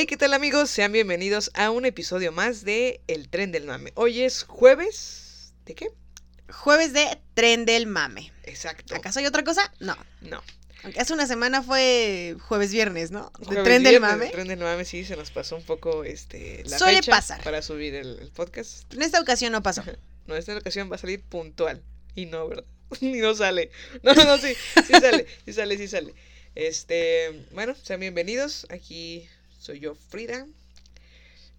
Hey, ¿qué tal amigos? Sean bienvenidos a un episodio más de El Tren del Mame. Hoy es jueves... ¿De qué? Jueves de tren del mame. Exacto. ¿Acaso hay otra cosa? No. No. Aunque hace una semana fue jueves viernes, ¿no? De Jueves tren del mame. El Tren del Mame sí se nos pasó un poco este, la Suele fecha pasar. para subir el, el podcast. En esta ocasión no pasó. No, esta ocasión va a salir puntual. Y no, ¿verdad? Y no sale. No, no, sí, sí sale, sí sale, sí sale. Este, bueno, sean bienvenidos. Aquí soy yo, Frida.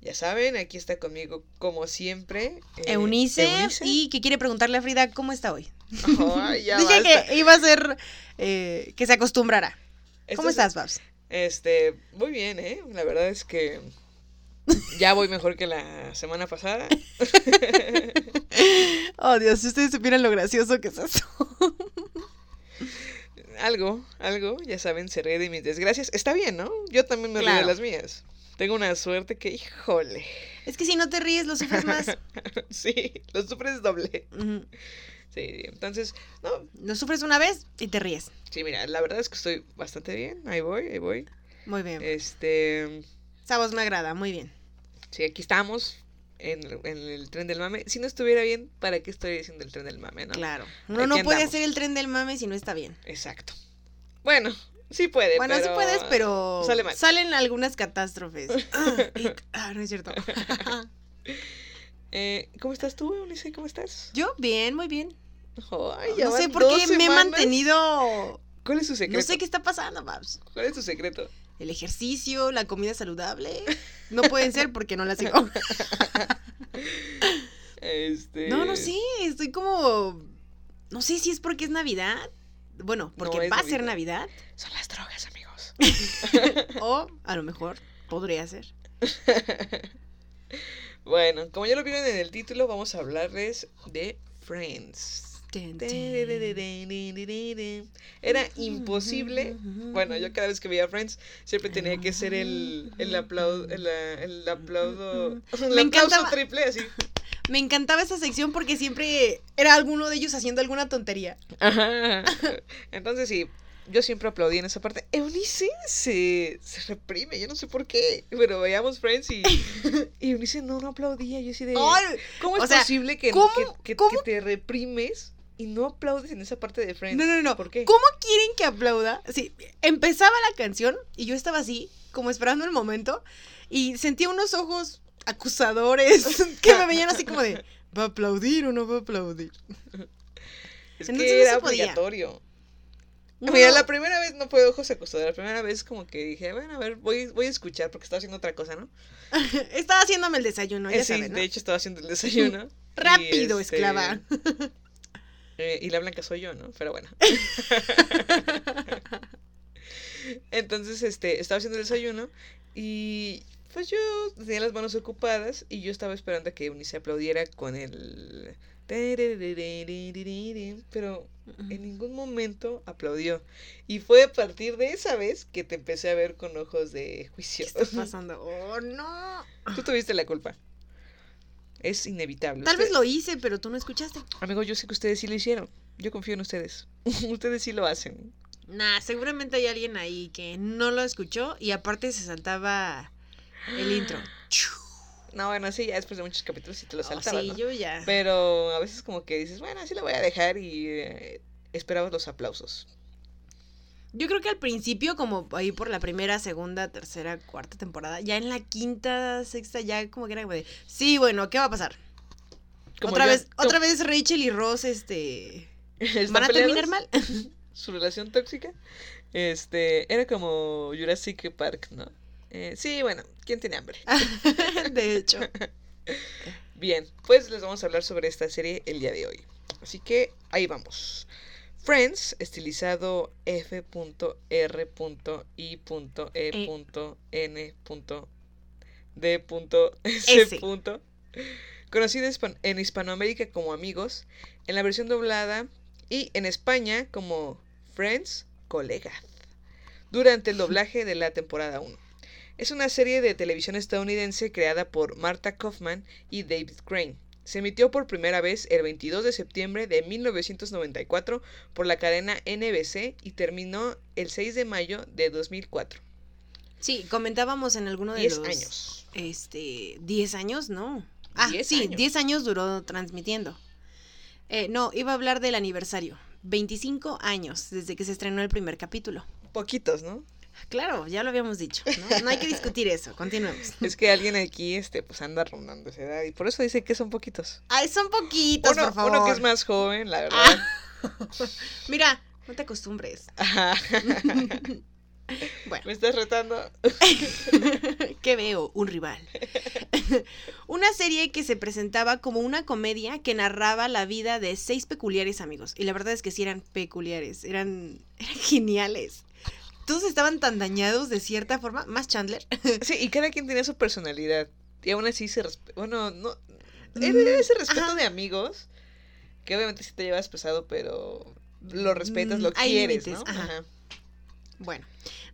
Ya saben, aquí está conmigo, como siempre. eh, Eunice, Eunice. y que quiere preguntarle a Frida cómo está hoy. Ya Dije basta. que iba a ser eh, que se acostumbrara. ¿Cómo es- estás, Babs? Este, muy bien, ¿eh? La verdad es que ya voy mejor que la semana pasada. Oh, Dios, si ustedes supieran lo gracioso que es eso. Algo, algo, ya saben, se ríe de mis desgracias. Está bien, ¿no? Yo también me río Claro. de las mías. Tengo una suerte que, híjole. Es que si no te ríes, lo sufres más. sí, lo sufres doble. Sí, entonces, no, Lo sufres una vez y te ríes. sí, mira, la verdad es que estoy bastante bien. Ahí voy, ahí voy. Muy bien. Este, Esa voz me agrada, muy bien. sí, aquí estamos. En, el- en el tren del mame. Si no estuviera bien, ¿para qué estoy diciendo el tren del mame, no? Claro. Uno no puede hacer el tren del mame si no está bien. Exacto. Bueno, sí puede, Bueno, sí pero puedes, pero Sale mal. salen algunas catástrofes. Ah, ah, no es cierto. Eh, ¿Cómo estás tú, Eunice? ¿Cómo estás? Yo, bien, muy bien. Ya No sé por qué me he mantenido. ¿Cuál es tu secreto? No sé qué está pasando, Babs. ¿Cuál es tu secreto? El ejercicio, la comida saludable. No pueden ser porque no las sigo. Este. No, no sé, estoy como. No sé si es porque es Navidad. Bueno, porque va a ser Navidad. Navidad. Son las drogas, amigos. O a lo mejor podría ser. bueno, como ya lo vieron en el título, vamos a hablarles de Friends. Era imposible. Bueno, yo cada vez que veía Friends siempre tenía que ser el, el aplauso, el, el aplauso, el Me aplauso encantaba. triple así. Me encantaba esa sección porque siempre era alguno de ellos haciendo alguna tontería. Ajá. Entonces sí, yo siempre aplaudí en esa parte. Eunice se, se reprime, yo no sé por qué. Pero veíamos Friends y, y Eunice no, no aplaudía. Yo así de... ¿Cómo es o sea, posible que, ¿cómo- que, que- cómo? que te reprimes y no aplaudes en esa parte de Friends? No, no, no. ¿Por qué? ¿Cómo quieren que aplauda? Sí, empezaba la canción y yo estaba así, como esperando el momento, y sentía unos ojos acusadores que me veían así como de, ¿va a aplaudir o no va a aplaudir? Es Entonces que no era podía. obligatorio. No, Mira, la primera vez no fue ojos acostados. La primera vez como que dije, bueno, a ver, voy, voy a escuchar porque estaba haciendo otra cosa, ¿no? Estaba haciéndome el desayuno, ya Eh, sí, sabes, ¿no? de hecho estaba haciendo el desayuno. Rápido, este, esclava. Eh, y la blanca soy yo, ¿no? Pero bueno. Entonces, este, estaba haciendo el desayuno y pues yo tenía las manos ocupadas y yo estaba esperando a que Eunice aplaudiera con el... Pero en ningún momento aplaudió. Y fue a partir de esa vez que te empecé a ver con ojos de juicio. ¿Qué está pasando? Oh, no. Tú tuviste la culpa. Es inevitable. Tal vez lo hice, pero tú no escuchaste. Amigo, yo sé que ustedes sí lo hicieron. Yo confío en ustedes. ustedes sí lo hacen. Nah, seguramente hay alguien ahí que no lo escuchó y aparte se saltaba el intro. No, bueno, sí, ya después de muchos capítulos sí te lo Oh, saltabas, sí, ¿no? yo ya. Pero a veces como que dices, bueno, así lo voy a dejar y eh, esperabas los aplausos. Yo creo que al principio, como ahí por la primera, segunda, tercera, cuarta temporada, ya en la quinta, sexta, ya como que era como de, sí, bueno, ¿qué va a pasar? Como otra ya- vez, como- otra vez Rachel y Ross, este, ¿Están van a terminar mal. Su relación tóxica. Este, era como Jurassic Park, ¿no? Eh, sí, bueno, ¿quién tiene hambre? de hecho. Bien, pues les vamos a hablar sobre esta serie el día de hoy. Así que ahí vamos. Friends, estilizado F.R.I.N.D.S. Conocido hispan- en Hispanoamérica como Amigos, en la versión doblada y en España como Friends Colegas, durante el doblaje de la temporada 1. Es una serie de televisión estadounidense creada por Martha Kaufman y David Crane. Se emitió por primera vez el 22 de septiembre de 1994 por la cadena NBC y terminó el 6 de mayo de 2004. Sí, comentábamos en alguno de 10 los... años. Este, 10 años, no. Ah, 10 sí, años. 10 años duró transmitiendo. Eh, no, iba a hablar del aniversario. 25 años desde que se estrenó el primer capítulo. Poquitos, ¿no? Claro, ya lo habíamos dicho. No, no hay que discutir eso. Continuemos. Es que alguien aquí este, pues anda rondando esa edad y por eso dice que son poquitos. Ay, son poquitos, Uno, por favor. uno que es más joven, la verdad. Mira, no te acostumbres. Ajá. Bueno, Me estás retando. ¿qué veo? Un rival. una serie que se presentaba como una comedia que narraba la vida de seis peculiares amigos. Y la verdad es que sí eran peculiares, eran, eran geniales. Todos estaban tan dañados de cierta forma, más Chandler. Sí, y cada quien tenía su personalidad. Y aún así se respe- Bueno, no. Mm, Era ese respeto ajá. de amigos. Que obviamente sí te llevas pesado, pero lo respetas, Mm, lo hay quieres, ¿no? ajá. Ajá. Bueno,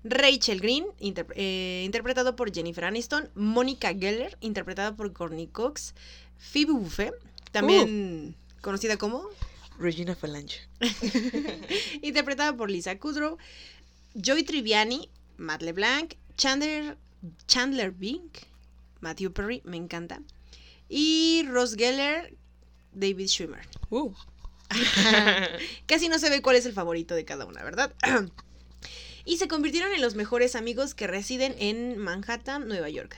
Rachel Green, interp- eh, interpretado por Jennifer Aniston. Mónica Geller, interpretada por Courtney Cox. Phoebe Buffet, también conocida como, Regina Falange. interpretada por Lisa Kudrow. Joy Triviani, Matt LeBlanc. Chandler, Chandler Bing, Matthew Perry, me encanta. Y Ross Geller, David Schwimmer. Uh. Casi no se ve cuál es el favorito de cada una, ¿verdad? y se convirtieron en los mejores amigos que residen en Manhattan, Nueva York.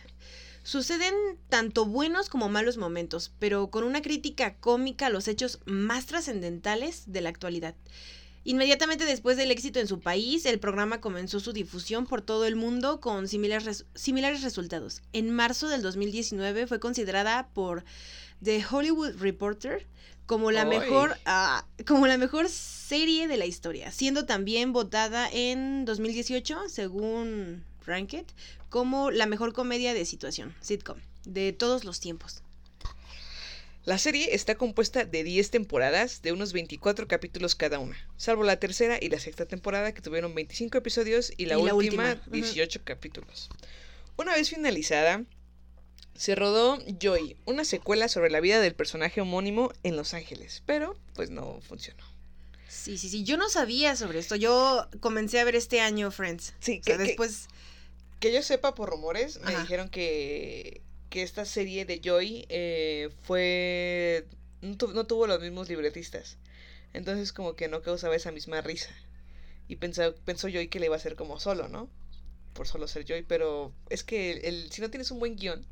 Suceden tanto buenos como malos momentos, pero con una crítica cómica a los hechos más trascendentales de la actualidad. Inmediatamente después del éxito en su país, el programa comenzó su difusión por todo el mundo con similares, res- similares resultados. En marzo del 2019 fue considerada por The Hollywood Reporter como la mejor ah, como la mejor serie de la historia, siendo también votada en 2018 según Ranked como la mejor comedia de situación, sitcom de todos los tiempos. La serie está compuesta de 10 temporadas de unos 24 capítulos cada una, salvo la tercera y la sexta temporada que tuvieron 25 episodios y la, Y la última, ujú. 18 capítulos. Una vez finalizada, se rodó Joy, una secuela sobre la vida del personaje homónimo en Los Ángeles, pero pues no funcionó. Sí, sí, sí, yo no sabía sobre esto. Yo comencé a ver este año Friends. Sí, O sea, que- después Que yo sepa por rumores, me dijeron que, que esta serie de Joy eh, fue... No, tu- no tuvo los mismos libretistas. Entonces como que no causaba esa misma risa. Y pensó, pensó Joy que le iba a hacer como solo, ¿no? Por solo ser Joy. Pero es que el, el- si no tienes un buen guion,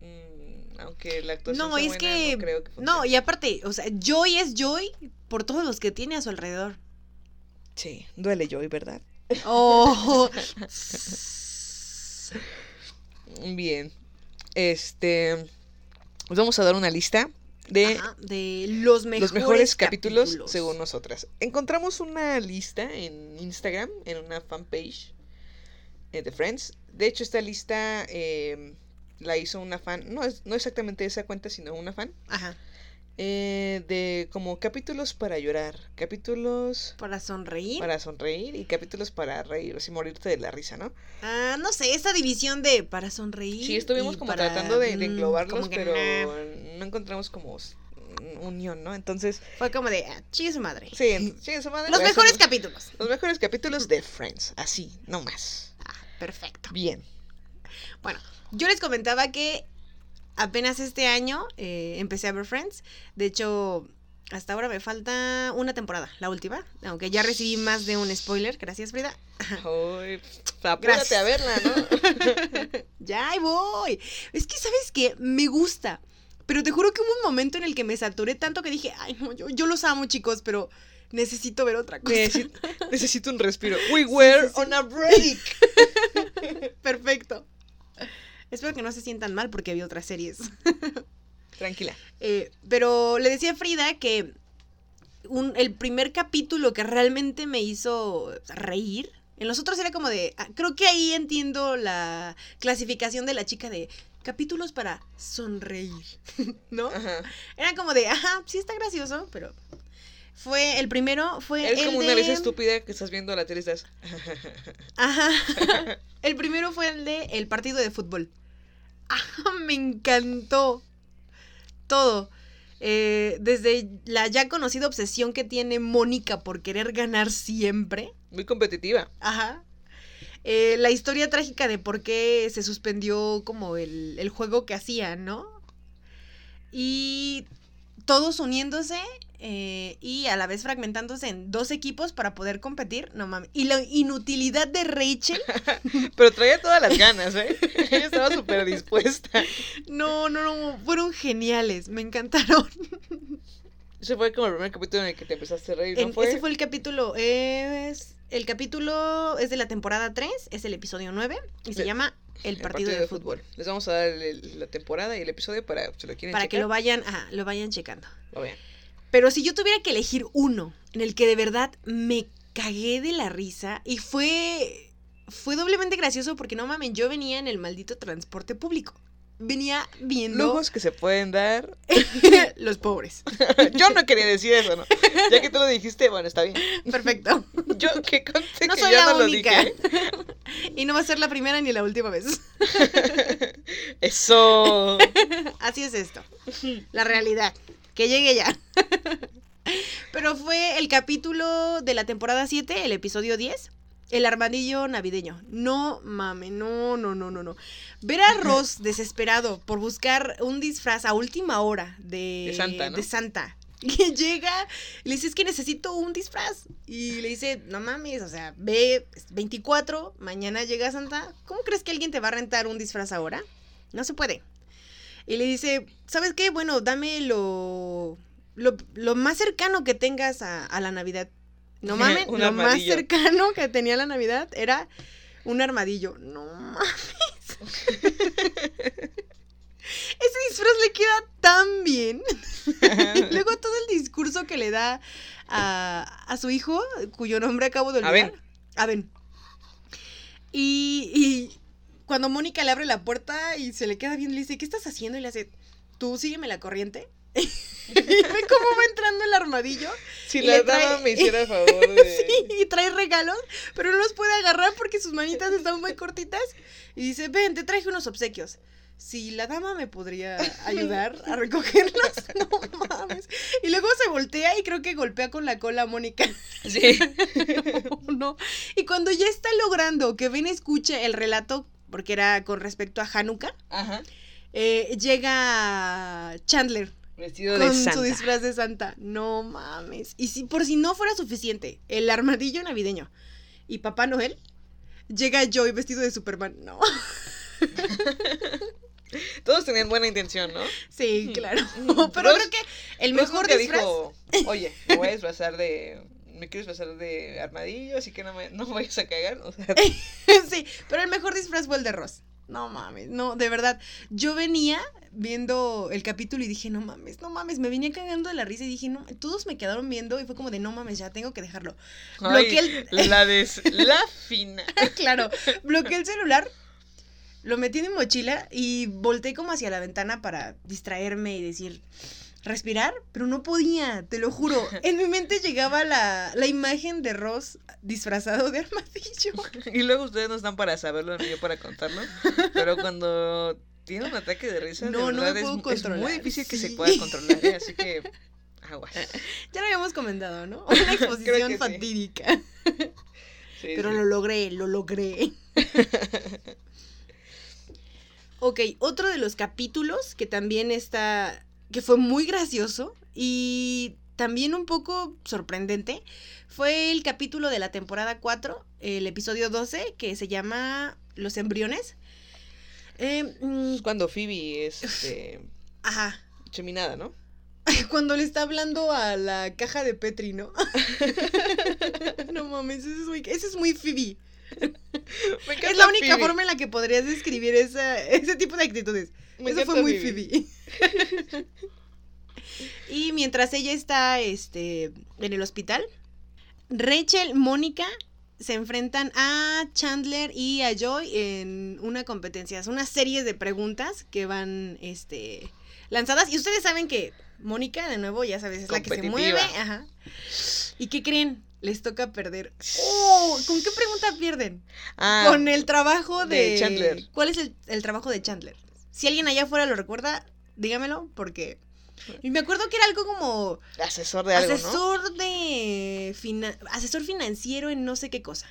mm, aunque la actuación No, sea es buena, que no creo que no, y aparte, o sea, Joy es Joy por todos los que tiene a su alrededor. Sí, duele Joy, ¿verdad? Oh. Bien. Este... Os vamos a dar una lista de Ajá, de los mejores, los mejores capítulos, según nosotras. Encontramos una lista en Instagram, en una fanpage eh, de Friends. De hecho, esta lista eh, la hizo una fan, no, es, no exactamente esa cuenta, sino una fan, Ajá. Eh, de como capítulos para llorar, capítulos Para sonreír. para sonreír y capítulos para reír, así morirte de la risa, ¿no? Ah, no sé, esa división de para sonreír. Sí, estuvimos como para, tratando de, de mm, englobarlos, pero nah. no encontramos como unión, ¿no? Entonces, Fue como de, ah, chingue su madre. sí, sí, su madre, Los mejores capítulos. Los mejores capítulos de Friends, así, no más. Ah, perfecto. Bien. Bueno, yo les comentaba que apenas este año eh, empecé a ver Friends. De hecho, hasta ahora me falta una temporada, la última. Aunque ya recibí más de un spoiler. Gracias, Frida. Ay, apúrate Gracias. a verla, ¿no? Ya ahí voy. Es que, ¿sabes qué? Me gusta. Pero te juro que hubo un momento en el que me saturé tanto que dije, ay, no, yo, yo los amo, chicos, pero necesito ver otra cosa. necesito, necesito un respiro. We were sí, sí. on a break. Perfecto. Espero que no se sientan mal porque había otras series. Tranquila. Eh, pero le decía a Frida que un, el primer capítulo que realmente me hizo reír. En los otros era como de, ah, creo que ahí entiendo la clasificación de la chica de capítulos para sonreír, ¿no? Ajá. Era como de, ajá, sí está gracioso, pero fue el primero, fue Eres el como de... una vez estúpida que estás viendo la tele y estás. Ajá. El primero fue el de el partido de fútbol. Ajá, me encantó. Todo. Eh, desde la ya conocida obsesión que tiene Mónica por querer ganar siempre. Muy competitiva. Ajá. Eh, la historia trágica de por qué se suspendió como el, el juego que hacían, ¿no? Y todos uniéndose eh, y a la vez fragmentándose en dos equipos para poder competir. No mames. Y la inutilidad de Rachel. Pero traía todas las ganas, ¿eh? Ella estaba súper dispuesta. No, no, no. Fueron geniales. Me encantaron. Ese fue como el primer capítulo en el que te empezaste a reír, ¿no En- fue? Ese fue el capítulo. Es, el capítulo es de la temporada 3. Es el episodio 9. Y se llama El partido, de, fútbol. Les vamos a dar el- la temporada y el episodio para si lo quieren Para que lo vayan, ajá, lo vayan checando. lo vean. Pero si yo tuviera que elegir uno en el que de verdad me cagué de la risa y fue fue doblemente gracioso porque no mames, yo venía en el maldito transporte público. Venía viendo Lujos que se pueden dar. los pobres. Yo no quería decir eso, ¿no? Ya que tú lo dijiste, bueno, está bien. Perfecto. Yo que conste No que soy yo la no única. lo dije. y no va a ser la primera ni la última vez. Eso. Así es esto. La realidad. Que llegue ya. Pero fue el capítulo de la temporada 7, el episodio 10. El armadillo navideño. No mame, no, no, no, no, no. Ver a Ross desesperado por buscar un disfraz a última hora de, De Santa, ¿no? de Santa. Que llega y le dice, es que necesito un disfraz. Y le dice, no mames, o sea, ve es 24, mañana llega Santa. ¿Cómo crees que alguien te va a rentar un disfraz ahora? No se puede. Y le dice, ¿sabes qué? Bueno, dame lo, lo, lo más cercano que tengas a, a la Navidad. No mames, lo más cercano que tenía la Navidad era un armadillo. No mames. Ese disfraz le queda tan bien. Y luego todo el discurso que le da a, a su hijo, cuyo nombre acabo de olvidar. Ben. A Ben. Y, y cuando Mónica le abre la puerta y se le queda viendo, le dice, ¿qué estás haciendo? Y le hace, tú sígueme la corriente. y ve cómo va entrando el armadillo. Si la dama me hiciera el favor de. Sí, y trae regalos, pero no los puede agarrar porque sus manitas están muy cortitas. Y dice, ven, te traje unos obsequios. Si la dama me podría ayudar a recogerlos, no mames. Y luego se voltea y creo que golpea con la cola a Mónica. Sí. No, no. Y cuando ya está logrando que Ben escuche el relato, porque era con respecto a Hanukkah, Ajá. eh, llega Chandler Vestido de con santa. su disfraz de Santa. No mames. Y si por si no fuera suficiente, el armadillo navideño y Papá Noel, llega Joy vestido de Superman. No. Todos tenían buena intención, ¿no? Sí, claro. Pero creo que el mejor disfraz. dijo, oye, me voy a disfrazar de. Me quiero disfrazar de armadillo, así que no me, no me vayas a cagar. O sea, sí, pero el mejor disfraz fue el de Ross. No mames, no, de verdad. Yo venía viendo el capítulo y dije, no mames, no mames, me venía cagando de la risa y dije, no, todos me quedaron viendo y fue como de, no mames, ya tengo que dejarlo. Bloqueé el- la des, la fina. claro, bloqueé el celular, lo metí en mi mochila y volteé como hacia la ventana para distraerme y decir, respirar, pero no podía, te lo juro. En mi mente llegaba la, la imagen de Ross disfrazado de armadillo. Y luego ustedes no están para saberlo ni yo para contarlo. Pero cuando tiene un ataque de risa, No, de no me verdad puedo es, es controlar, muy difícil que se pueda controlar. ¿eh? Así que, aguas. Ya lo habíamos comentado, ¿no? Una exposición sí. fatídica. Sí, Pero lo logré, lo logré. ok, otro de los capítulos que también está, que fue muy gracioso y también un poco sorprendente, fue el capítulo de la temporada 4, el episodio 12, que se llama Los embriones. Eh, mm, Es cuando Phoebe es este, ajá, cheminada, ¿no? Cuando le está hablando a la caja de Petri, ¿no? no mames, ese es muy, ese es muy Phoebe. única Phoebe. forma en la que podrías describir esa, ese tipo de actitudes. Me Eso fue muy Phoebe. Phoebe. Y mientras ella está este, en el hospital, Rachel, Mónica se enfrentan a Chandler y a Joy en una competencia. Es una serie de preguntas que van este, lanzadas. Y ustedes saben que Mónica, de nuevo, ya sabes, es la que se mueve. Ajá. ¿Y qué creen? Les toca perder. ¡Oh! ¿Con qué pregunta pierden? Ah, Con el trabajo de, de Chandler. ¿Cuál es el, el trabajo de Chandler? Si alguien allá afuera lo recuerda, dígamelo, porque. Y me acuerdo que era algo como asesor de algo, ¿no? asesor de fina- asesor financiero en no sé qué cosa.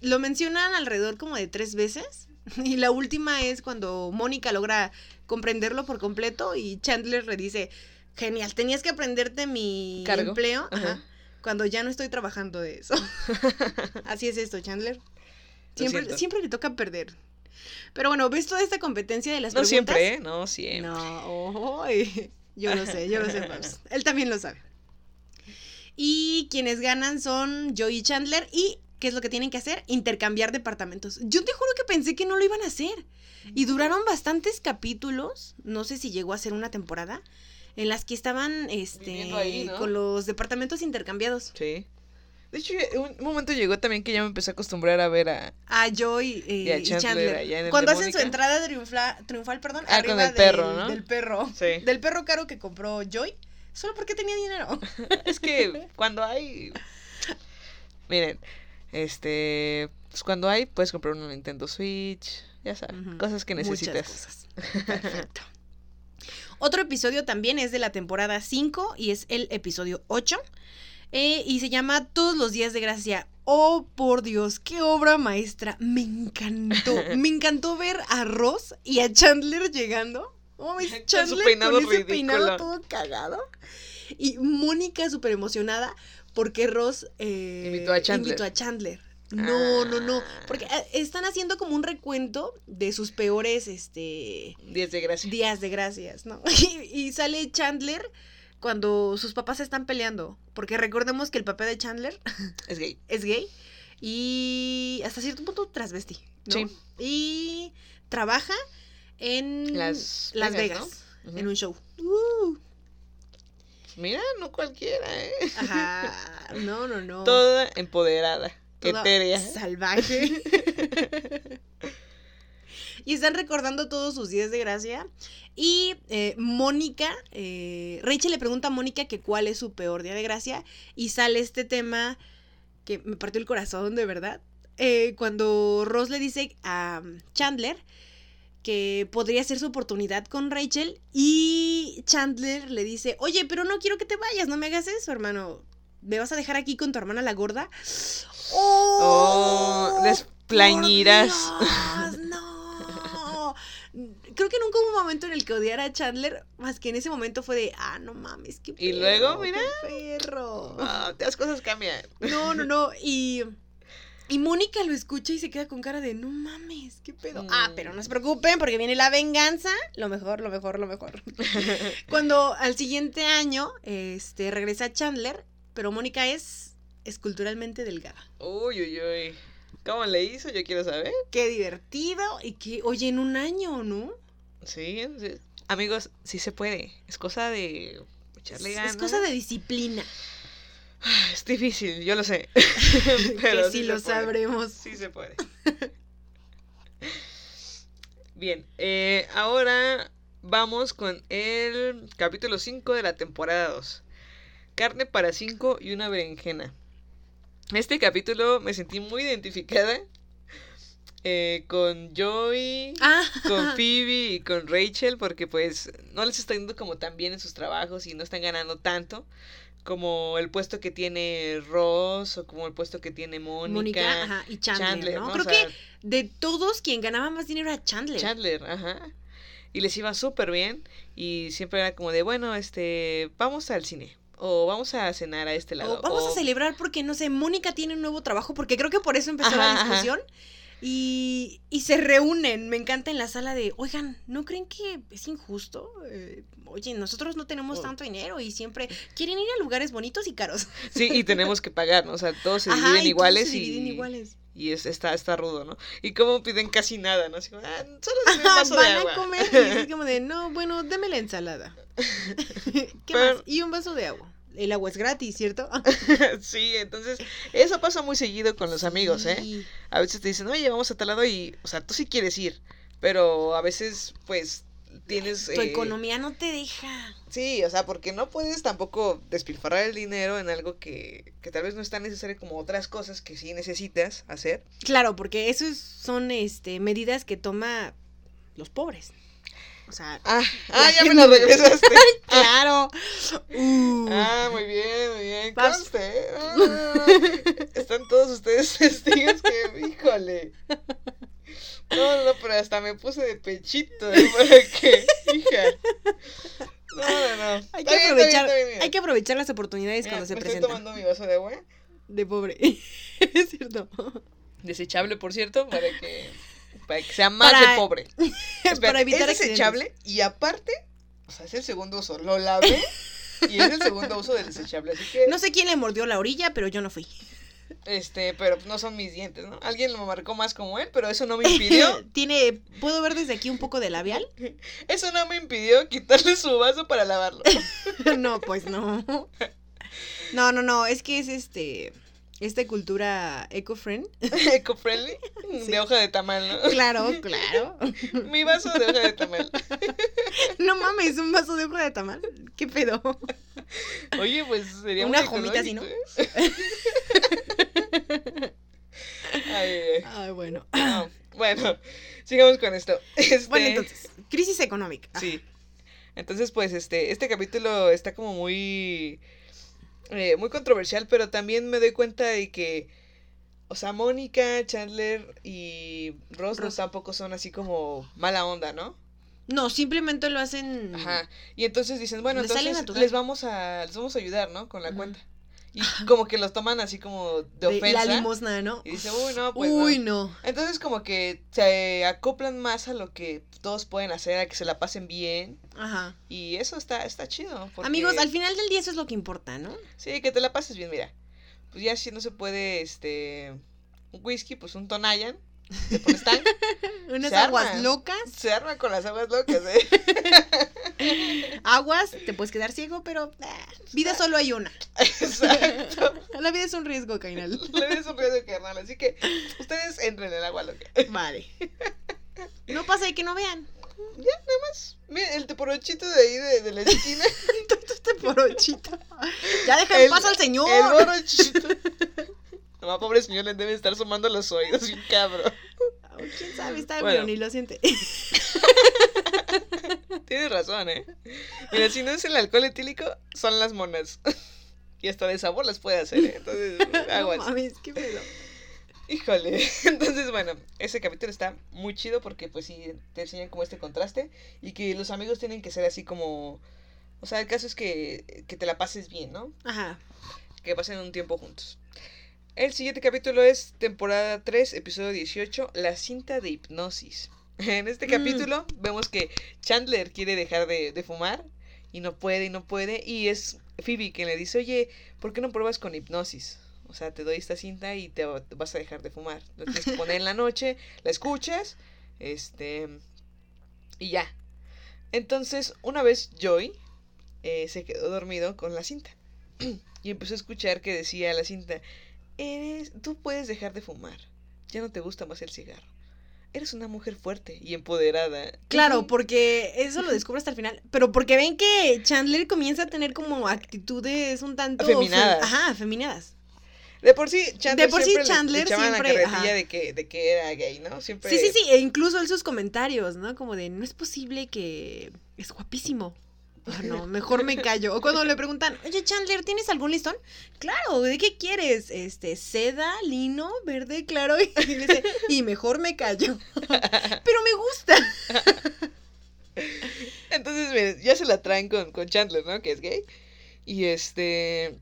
Lo mencionan alrededor como de tres veces. Y la última es cuando Mónica logra comprenderlo por completo y Chandler le dice, genial, tenías que aprenderte mi Cargo. empleo. Ajá. Ajá, cuando ya no estoy trabajando de eso. Así es esto, Chandler. Siempre, siempre le toca perder. Pero bueno, ¿ves toda esta competencia de las No preguntas? siempre, ¿eh? No siempre. No, ay, yo lo sé, yo lo sé, Babs. Él también lo sabe. Y quienes ganan son Joey y Chandler. ¿Y qué es lo que tienen que hacer? Intercambiar departamentos. Yo te juro que pensé que no lo iban a hacer. Y duraron bastantes capítulos, no sé si llegó a ser una temporada, en las que estaban este, Viviendo ahí, ¿no? con los departamentos intercambiados. Sí. De hecho, un momento llegó también que ya me empecé a acostumbrar a ver a... A Joy eh, Y a y Chandler Chandler. allá en el Cuando hacen su entrada triunfla- triunfal, perdón, Ah, con arriba el perro, del- ¿no? del perro. Sí. Del perro caro que compró Joy, solo porque tenía dinero. Es que cuando hay... Miren, este... Pues cuando hay, puedes comprar un Nintendo Switch, ya sabes, cosas que Muchas necesitas. cosas. Perfecto. Otro episodio también es de la temporada 5 y es el episodio 8. eh, y se llama Todos los días de gracia. Oh, por Dios, qué obra maestra. Me encantó. Me encantó ver a Ross y a Chandler llegando. Oh, mames, Con su Chandler peinado con ese peinado todo cagado. Y Mónica súper emocionada porque Ross eh, Invitó a Chandler. invitó a Chandler. No, no, no. Ah. Porque eh, están haciendo como un recuento de sus peores este, 10 de gracia. días de gracias, ¿no? Y, y sale Chandler cuando sus papás están peleando. Porque recordemos que el papá de Chandler Es gay. es gay y hasta cierto punto transvesti, ¿no? Sí. Y trabaja en Las Las Vegas, Vegas, ¿no? Ujú. en un show. Uh, Mira, no cualquiera, ¿eh? ajá, no, no, no. Toda empoderada, Toda etérea. Salvaje. y están recordando todos sus días de gracia. Y eh, Mónica, eh, Rachel le pregunta a Mónica que cuál es su peor día de gracia. Y sale este tema que me partió el corazón, de verdad. Eh, cuando Ross le dice a Chandler que podría ser su oportunidad con Rachel. Y Chandler le dice, oye, pero no quiero que te vayas, no me hagas eso, hermano. ¿Me vas a dejar aquí con tu hermana la gorda? Oh, ¡Oh! Dios, no. Creo que nunca hubo un momento en el que odiara a Chandler, más que en ese momento fue de, ah, no mames, qué Y perro, luego, qué mira. perro. Ah, las cosas cambian. No, no, no. Y, y Mónica lo escucha y se queda con cara de, no mames, qué pedo. Ah, Mm. pero no se preocupen porque viene la venganza. Lo mejor, lo mejor, lo mejor. Cuando al siguiente año este, regresa Chandler, pero Mónica es esculturalmente delgada. Uy, uy, uy. ¿Cómo le hizo? Yo quiero saber. Qué divertido y que, oye, en un año, ¿no? Sí, sí. amigos, sí se puede. Es cosa de echarle ganas. es cosa de disciplina. Es difícil, yo lo sé. que Pero sí se lo sabremos. Sí se puede. Bien, eh, ahora vamos con el capítulo 5 de la temporada 2. Carne para 5 y una berenjena. Este capítulo me sentí muy identificada eh, con Joey, Ah, con Phoebe y con Rachel porque pues no les está yendo como tan bien en sus trabajos y no están ganando tanto como el puesto que tiene Ross o como el puesto que tiene Mónica. Mónica ajá, y Chandler, Chandler, ¿no? ¿no? Creo O sea, que de todos quien ganaba más dinero era Chandler. Chandler, ajá. Y les iba súper bien y siempre era como de, bueno, este, vamos al cine o vamos a cenar a este lado. O vamos o- a celebrar porque, no sé, Mónica tiene un nuevo trabajo, porque creo que por eso empezó Ajá, la ajá. discusión. Y, y se reúnen, me encanta en la sala de, oigan, ¿no creen que es injusto? Eh, oye, nosotros no tenemos Oh. tanto dinero y siempre quieren ir a lugares bonitos y caros. Sí, y tenemos que pagar, ¿no? O sea, todos se Ajá, dividen y todos iguales se y... dividen iguales. Y es, está, está rudo, ¿no? Y como piden casi nada, ¿no? Así como, ah, solo un vaso de van agua. a comer y es como de, no, bueno, deme la ensalada. ¿Qué Pero- más? Y un vaso de agua. El agua es gratis, ¿cierto? sí, entonces, eso pasa muy seguido con los amigos, ¿eh? Sí. A veces te dicen, oye, vamos a tal lado y, o sea, tú sí quieres ir, pero a veces, pues, tienes... Tu eh, economía no te deja. Sí, o sea, porque no puedes tampoco despilfarrar el dinero en algo que, que tal vez no es tan necesario como otras cosas que sí necesitas hacer. Claro, porque eso es- son este, medidas que toma los pobres. O sea, Ah, ah ya me lo regresaste. claro. Uh, Ah, muy bien, muy bien. Conste. Ah, están todos ustedes testigos que, híjole. No, no, no, pero hasta me puse de pechito, ¿eh? Para que, hija. No, no, no. hay, que bien, está bien, aprovechar, está bien, mira. hay que aprovechar las oportunidades Mira, cuando se me presentan. Estoy tomando mi vaso de agua. De pobre. es cierto. Desechable, por cierto, para que, para que sea más Para- de pobre. Para evitar es accidentes. desechable y aparte, o sea, es el segundo uso. Lo lavé y es el segundo uso del desechable. Así que, No sé quién le mordió la orilla, pero yo no fui. Este, pero no son mis dientes, ¿no? Alguien lo marcó más como él, pero eso no me impidió, Tiene, ¿puedo ver desde aquí un poco de labial? eso no me impidió quitarle su vaso para lavarlo. no, pues no. No, no, no, es que es este, esta cultura eco-friend. Eco-friendly, de hoja de tamal, ¿no? Claro, claro. Mi vaso de hoja de tamal. No mames, un vaso de hoja de tamal. ¿Qué pedo? Oye, pues sería Una jomita así, ¿eh? Ay, ay, bueno. No, bueno, sigamos con esto. Este, Bueno, entonces, crisis económica. Sí. Entonces, pues, este, este capítulo está como muy. eh, muy controversial, pero también me doy cuenta de que. O sea, Mónica, Chandler y Ross, tampoco son así como mala onda, ¿no? No, simplemente lo hacen. Ajá. Y entonces dicen, bueno, Les entonces les vamos a les vamos a ayudar, ¿no? Con la cuenta. Y como que los toman así como de de ofensa. la limosna, ¿no? y dicen, uy, no, pues Uy, no. no. Entonces como que se acoplan más a lo que todos pueden hacer, a que se la pasen bien. Ajá. Y eso está, está chido. porque- Amigos, al final del día eso es lo que importa, ¿no? Sí, que te la pases bien, mira. Pues ya si no se puede, este... Un whisky, pues un Tonayan. Tan... Unas Se aguas arma. locas. se arma con las aguas locas, ¿eh? Aguas, te puedes quedar ciego, pero ah, vida solo hay una. Exacto. La vida es un riesgo, Cainal. Le ves un riesgo carnal. Así que ustedes entren en el agua loca. Vale. No pasa de que no vean. Mira, el teporochito de ahí de, de la esquina. Este porochito. Ya deja en paz al señor. El borrachito. No, pobre señor, le deben estar sumando los oídos, bien cabrón. ¿Quién sabe? Está Bueno. ebrio, ni lo siente. Tienes razón, ¿eh? Mira, si no es el alcohol etílico, son las monas. Y hasta de sabor las puede hacer, ¿eh? Entonces, No aguas. mames, qué pedo. Híjole. Entonces, bueno, ese capítulo está muy chido porque, pues, sí, te enseñan como este contraste. Y que los amigos tienen que ser así como. O sea, el caso es que, que te la pases bien, ¿no? Ajá. que pasen un tiempo juntos. El siguiente capítulo es temporada 3, episodio 18, la cinta de hipnosis. En este Mm. capítulo vemos que Chandler quiere dejar de, de fumar y no puede y no puede y es Phoebe quien le dice, oye, ¿por qué no pruebas con hipnosis? O sea, te doy esta cinta y te va- vas a dejar de fumar. Lo tienes que poner en la noche, la escuchas, este, y ya. Entonces, una vez Joy eh, se quedó dormido con la cinta y empezó a escuchar que decía la cinta, eres, tú puedes dejar de fumar, ya no te gusta más el cigarro. Eres una mujer fuerte y empoderada. Claro, porque eso lo descubre hasta el final. Pero porque ven que Chandler comienza a tener como actitudes un tanto. fe- Afeminadas. Ajá, feminadas. De por sí, Chandler De por sí, siempre le- Chandler le siempre, la ajá. de que, de que era gay, ¿no? Siempre... Sí, sí, sí. E incluso él sus comentarios, ¿no? Como de, no es posible que. Es guapísimo. Ah, no, mejor me callo. O cuando le preguntan, oye, Chandler, ¿tienes algún listón? Claro, ¿de qué quieres? Este, seda, lino, verde, claro. Y dice, y mejor me callo. Pero me gusta. Entonces, miren, ya se la traen con, con Chandler, ¿no? Que es gay. Y este...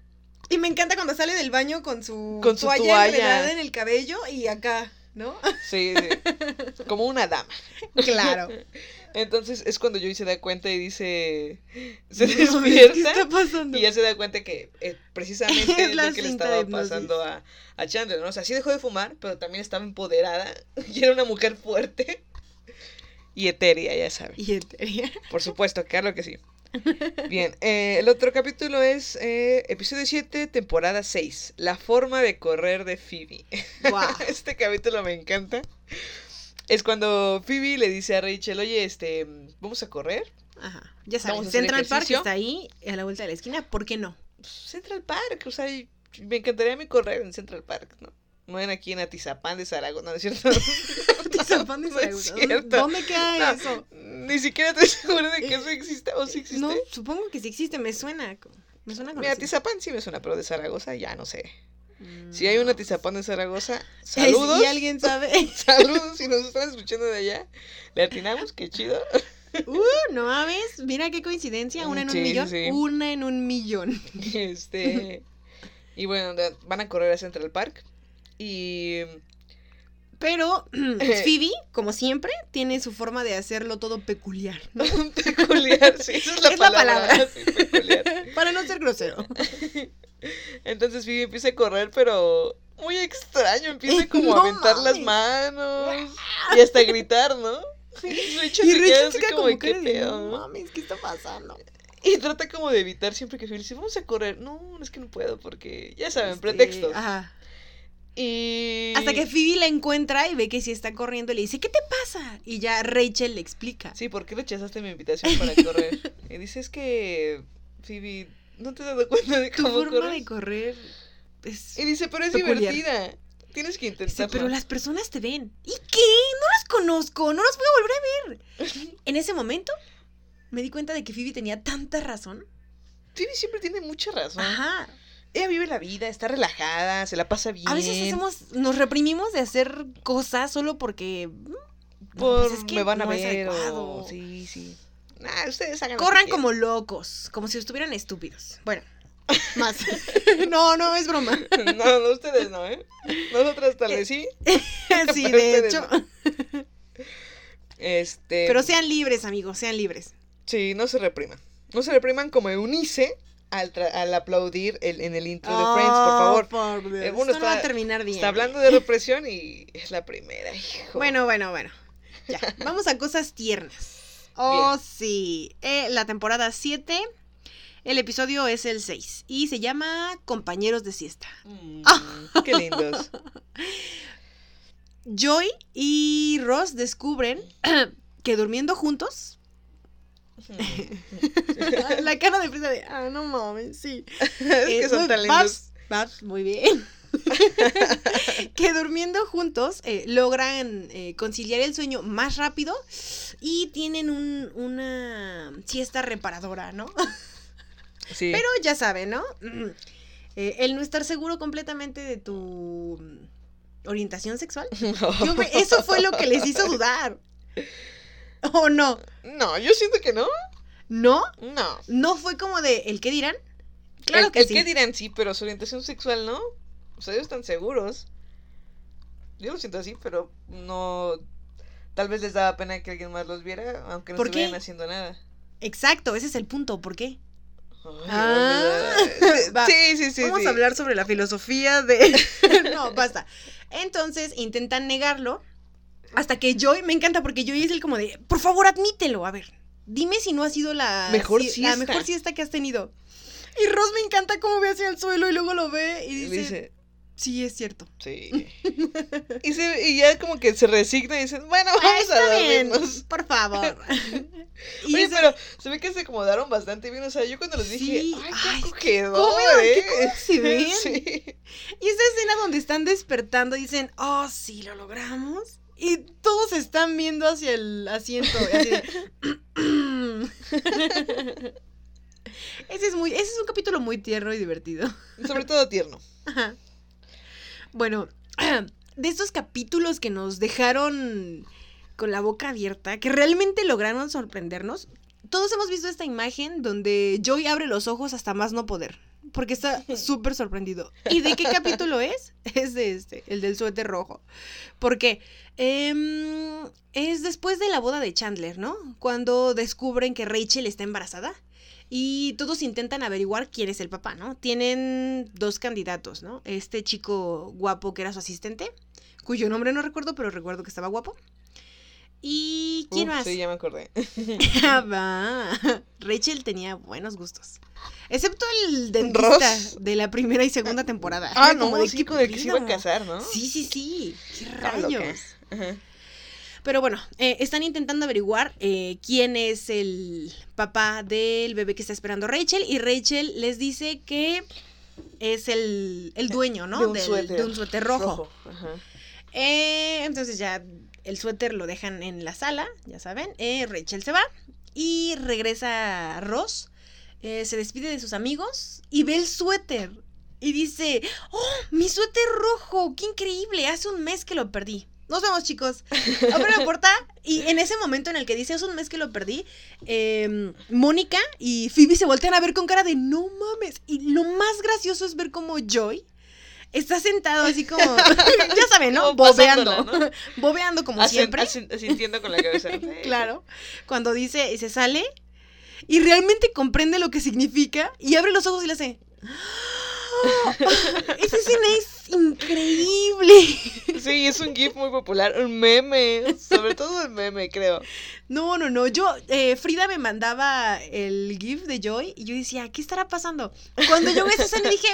Y me encanta cuando sale del baño con su, Con su toalla, toalla. enredada en el cabello y acá. ¿no? Sí, sí. Como una dama. Claro. Entonces es cuando Joey se da cuenta y dice. Se No, ¿Qué está despierta. pasando? Y ya se da cuenta que eh, precisamente Es lo que le estaba pasando a, a Chandler, ¿no? O sea, sí dejó de fumar, pero también estaba empoderada. Y era una mujer fuerte. Y etérea, ya saben. Y etérea. Por supuesto, claro que sí. Bien, eh, el otro capítulo es eh, episodio 7, temporada 6. La forma de correr de Phoebe. Guau. Este capítulo me encanta. Es cuando Phoebe le dice a Rachel, oye, este, vamos a correr. Ajá. Ya sabes, Central Park está ahí, a la vuelta de la esquina. ¿Por qué no? Pues, Central Park, o sea, me encantaría a mí correr en Central Park, ¿no? No en aquí en Atizapán de Zaragoza, ¿no es cierto? Atizapán de No es Zaragoza. cierto. ¿Dónde queda No, eso? Ni siquiera estoy segura de que eso existe o sí existe. No, supongo que sí existe, me suena. Me suena Mira, conocido. Atizapán sí me suena, pero de Zaragoza ya no sé. Mm, Si hay un no. Atizapán de Zaragoza, saludos. Si alguien sabe. Saludos si nos están escuchando de allá. Le atinamos, qué chido. Uh, no mames, mira qué coincidencia, una en un Sí, millón, sí. una en un millón. Este. Y bueno, van a correr a Central Park. Y. Pero Phoebe, como siempre, tiene su forma de hacerlo todo peculiar, ¿no? peculiar, sí, esa es la Es la palabra. palabra. sí, peculiar. Para no ser grosero. Entonces Phoebe empieza a correr, pero muy extraño. Empieza como No a aventar las manos y hasta a gritar, ¿no? Y Rachel Y se queda como, como ¿qué pedo? no no?". mames, ¿qué está pasando? Y trata como de evitar siempre que Phoebe dice, vamos a correr. No, es que no puedo porque, ya saben, Este, pretextos. Ajá. Y... Hasta que Phoebe la encuentra y ve que sí está corriendo y le dice, ¿qué te pasa? Y ya Rachel le explica. Sí, ¿por qué rechazaste mi invitación para correr? Y dices que, Phoebe, ¿no te has dado cuenta de Tu cómo forma corres? de correr es... Y dice, pero es peculiar. divertida. Tienes que intentarlo. pero las personas te ven. ¿Y qué? No los conozco, no los voy a volver a ver. En ese momento me di cuenta de que Phoebe tenía tanta razón. Phoebe siempre tiene mucha razón. Ajá. Ella vive la vida, está relajada, se la pasa bien. A veces hacemos, nos reprimimos de hacer cosas solo porque mm, no, pues es que me van a no es ver. adecuado. o- Sí, sí. Nah, ustedes hagan lo que Corran como locos, como si estuvieran estúpidos. Bueno, más. no, no, es broma. No, no, ustedes no, ¿eh? Nosotras tal vez sí. Sí, Pero de hecho. Este. Pero sean libres, amigos, sean libres. Sí, no se repriman. No se repriman como Eunice al, al aplaudir el- en el intro de Friends, por favor. Oh, por Dios. Esto no va a está- terminar bien. Está hablando de represión y es la primera, hijo. Bueno, bueno, bueno. Ya, vamos a cosas tiernas. Oh, sí. Eh, la temporada 7. El episodio es el 6 y se llama Compañeros de siesta. Mm, qué lindos. Joy y Ross descubren que durmiendo juntos. la cara de Frida de, ah, no mames, sí. es que Eh, son muy- tan lindos. Muy bien. que durmiendo juntos eh, logran eh, conciliar el sueño más rápido y tienen un- una siesta reparadora, ¿no? Sí. Pero ya saben, ¿no? Eh, el no estar seguro completamente de tu orientación sexual. Me- eso fue lo que les hizo dudar. ¿O no? No, yo siento que no. ¿No? No. ¿No fue como de el qué dirán? Claro el, que el sí. que dirán sí, pero su orientación sexual no. O sea, ellos están seguros. Yo lo siento así, pero no. Tal vez les daba pena que alguien más los viera, aunque no estuvieran haciendo nada. Exacto, ese es el punto. ¿Por qué? Ah, sí, sí, sí. Vamos sí. a hablar sobre la filosofía de... no, basta. Entonces intentan negarlo hasta que Joy, me encanta porque Joy es el como de, por favor, admítelo. A ver, dime si no ha sido la Mejor si- siesta. la mejor siesta que has tenido. Y Ross me encanta cómo ve hacia el suelo y luego lo ve y Y dice, dice, sí, es cierto. sí. y, se, y ya como que se resigna y dicen, bueno, Ah, vamos a está bien, dormirnos. por favor. y Oye, ese- pero se ve que se acomodaron bastante bien. O sea, yo cuando les dije, Sí, ay, qué qué acogedor, qué ¿eh? se ven. Sí. Y esa escena donde están despertando y dicen, oh, sí, lo logramos. Y todos están viendo hacia el asiento. así de, ese, es muy, ese es un capítulo muy tierno y divertido. Sobre todo tierno. Ajá. Bueno, de estos capítulos que nos dejaron con la boca abierta, que realmente lograron sorprendernos, todos hemos visto esta imagen donde Joey abre los ojos hasta más no poder, porque está súper sorprendido. ¿Y de qué capítulo es? es de este, el del suéter rojo. Porque em, es después de la boda de Chandler, ¿no? Cuando descubren que Rachel está embarazada. Y todos intentan averiguar quién es el papá, ¿no? Tienen dos candidatos, ¿no? Este chico guapo que era su asistente, cuyo nombre no recuerdo, pero recuerdo que estaba guapo. ¿Y quién Uf, más? Sí, ya me acordé. Ah. Rachel tenía buenos gustos. Excepto el dentista Ross. de la primera y segunda temporada. Ah, Era no, como de, sí, ¿qué con el que se iba a casar, ¿no? Sí, sí, sí. ¿Qué rayos? Ajá. Pero bueno, eh, están intentando averiguar eh, quién es el papá del bebé que está esperando Rachel. Y Rachel les dice que es el, el dueño, ¿no? De un Del- suéter. de un suéter rojo. Ajá. Eh, entonces ya el suéter lo dejan en la sala, ya saben. Eh, Rachel se va y regresa Ross. eh, se despide de sus amigos y ve el suéter. Y dice, ¡Oh, mi suéter rojo! ¡Qué increíble! Hace un mes que lo perdí. Nos vemos, chicos. Abre la puerta y en ese momento en el que dice, hace un mes que lo perdí, eh, Mónica y Phoebe se voltean a ver con cara de, no mames. Y lo más gracioso es ver como Joy está sentado así como, ya saben, ¿no? Como Bobeando. pasándola, Bobeando como siempre. asintiendo con la cabeza. claro. Cuando dice y se sale y realmente comprende lo que significa y abre los ojos y le hace. ¡Ah! Esa escena es increíble. Sí, es un GIF muy popular, un meme, sobre todo el meme, creo. No, no, no. Yo, eh, Frida me mandaba el GIF de Joy y yo decía, ¿qué estará pasando? Cuando yo vi esa escena dije,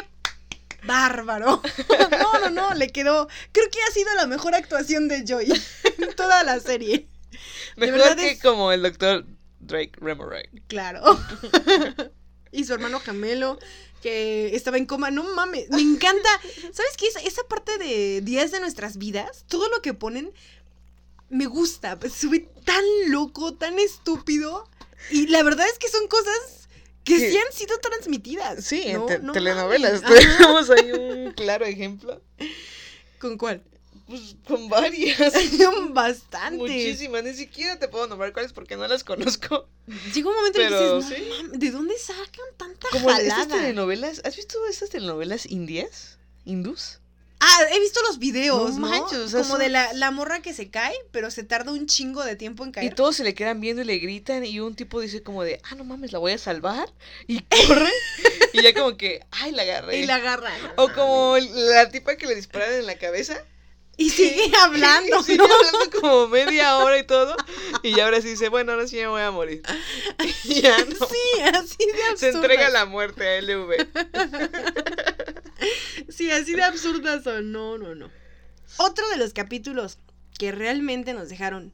bárbaro. No, no, no, le quedó. Creo que ha sido la mejor actuación de Joy en toda la serie. Mejor verdad que es- como el doctor Drake Remoray. Claro. y su hermano gemelo que estaba en coma. No mames, me encanta. ¿Sabes qué? Esa, esa parte de días de nuestras vidas, todo lo que ponen, me gusta. Se ve tan loco, tan estúpido. Y la verdad es que son cosas que Que- sí han sido transmitidas. Sí, en ¿no? te- No telenovelas. Tenemos ahí un claro ejemplo. ¿Con cuál? Pues con varias. Bastante. Muchísimas. Ni siquiera te puedo nombrar cuáles porque no las conozco. Llega un momento en el que Pero dices, no sí. ¿de dónde sacan tanta Como estas jalada? telenovelas. ¿Has visto estas telenovelas indias? ¿Hindús? Ah, he visto los videos, No Como de la, la morra que se cae, pero se tarda un chingo de tiempo en Y caer. todos se le quedan viendo y le gritan y un tipo dice como de, ah, no mames, la voy a salvar. Y corre. y ya como que, ay, la agarré. Y la agarra. O como la tipa que le disparan en la cabeza. Y sigue hablando, Y sigue ¿no? hablando como media hora y todo. Y ya ahora sí dice, bueno, ahora sí me voy a morir. Y ya no. Sí, así de absurdas. Se entrega la muerte a LV. Sí, así de absurdas son. No, no, no. Otro de los capítulos que realmente nos dejaron,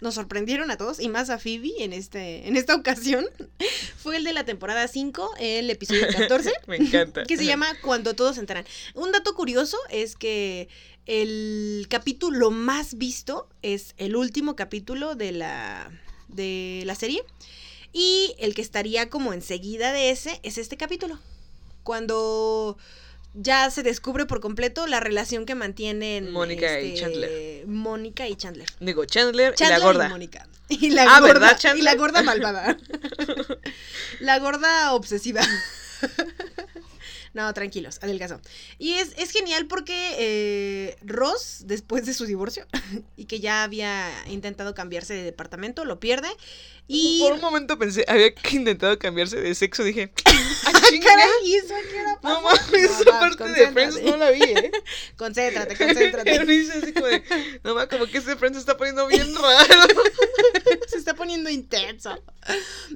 nos sorprendieron a todos y más a Phoebe en, este, en esta ocasión, fue el de la temporada 5, el episodio 14. Me encanta. que se llama Cuando todos se enteran. Un dato curioso es que el capítulo más visto es el último capítulo de la, de la serie. Y el que estaría como enseguida de ese es este capítulo. Cuando ya se descubre por completo la relación que mantienen Mónica y este, Chandler. Mónica y Chandler. Digo, Chandler, Chandler y la gorda. Mónica. Y la Ah, gorda, ¿verdad, y la gorda malvada. la gorda obsesiva. No, tranquilos, adelgazo. Y es, es genial porque eh, Ross, después de su divorcio, y que ya había intentado cambiarse de departamento, lo pierde. Y. Por un momento pensé, había intentado cambiarse de sexo. Dije, ¡ah, ¡Ah, caray! ¿Y eso a qué hora No mames, esa parte de. Friends no la vi, ¿eh? Concéntrate, concéntrate. Eunice así como de, no mames, como que ese Friends se está poniendo bien raro. Se está poniendo intenso.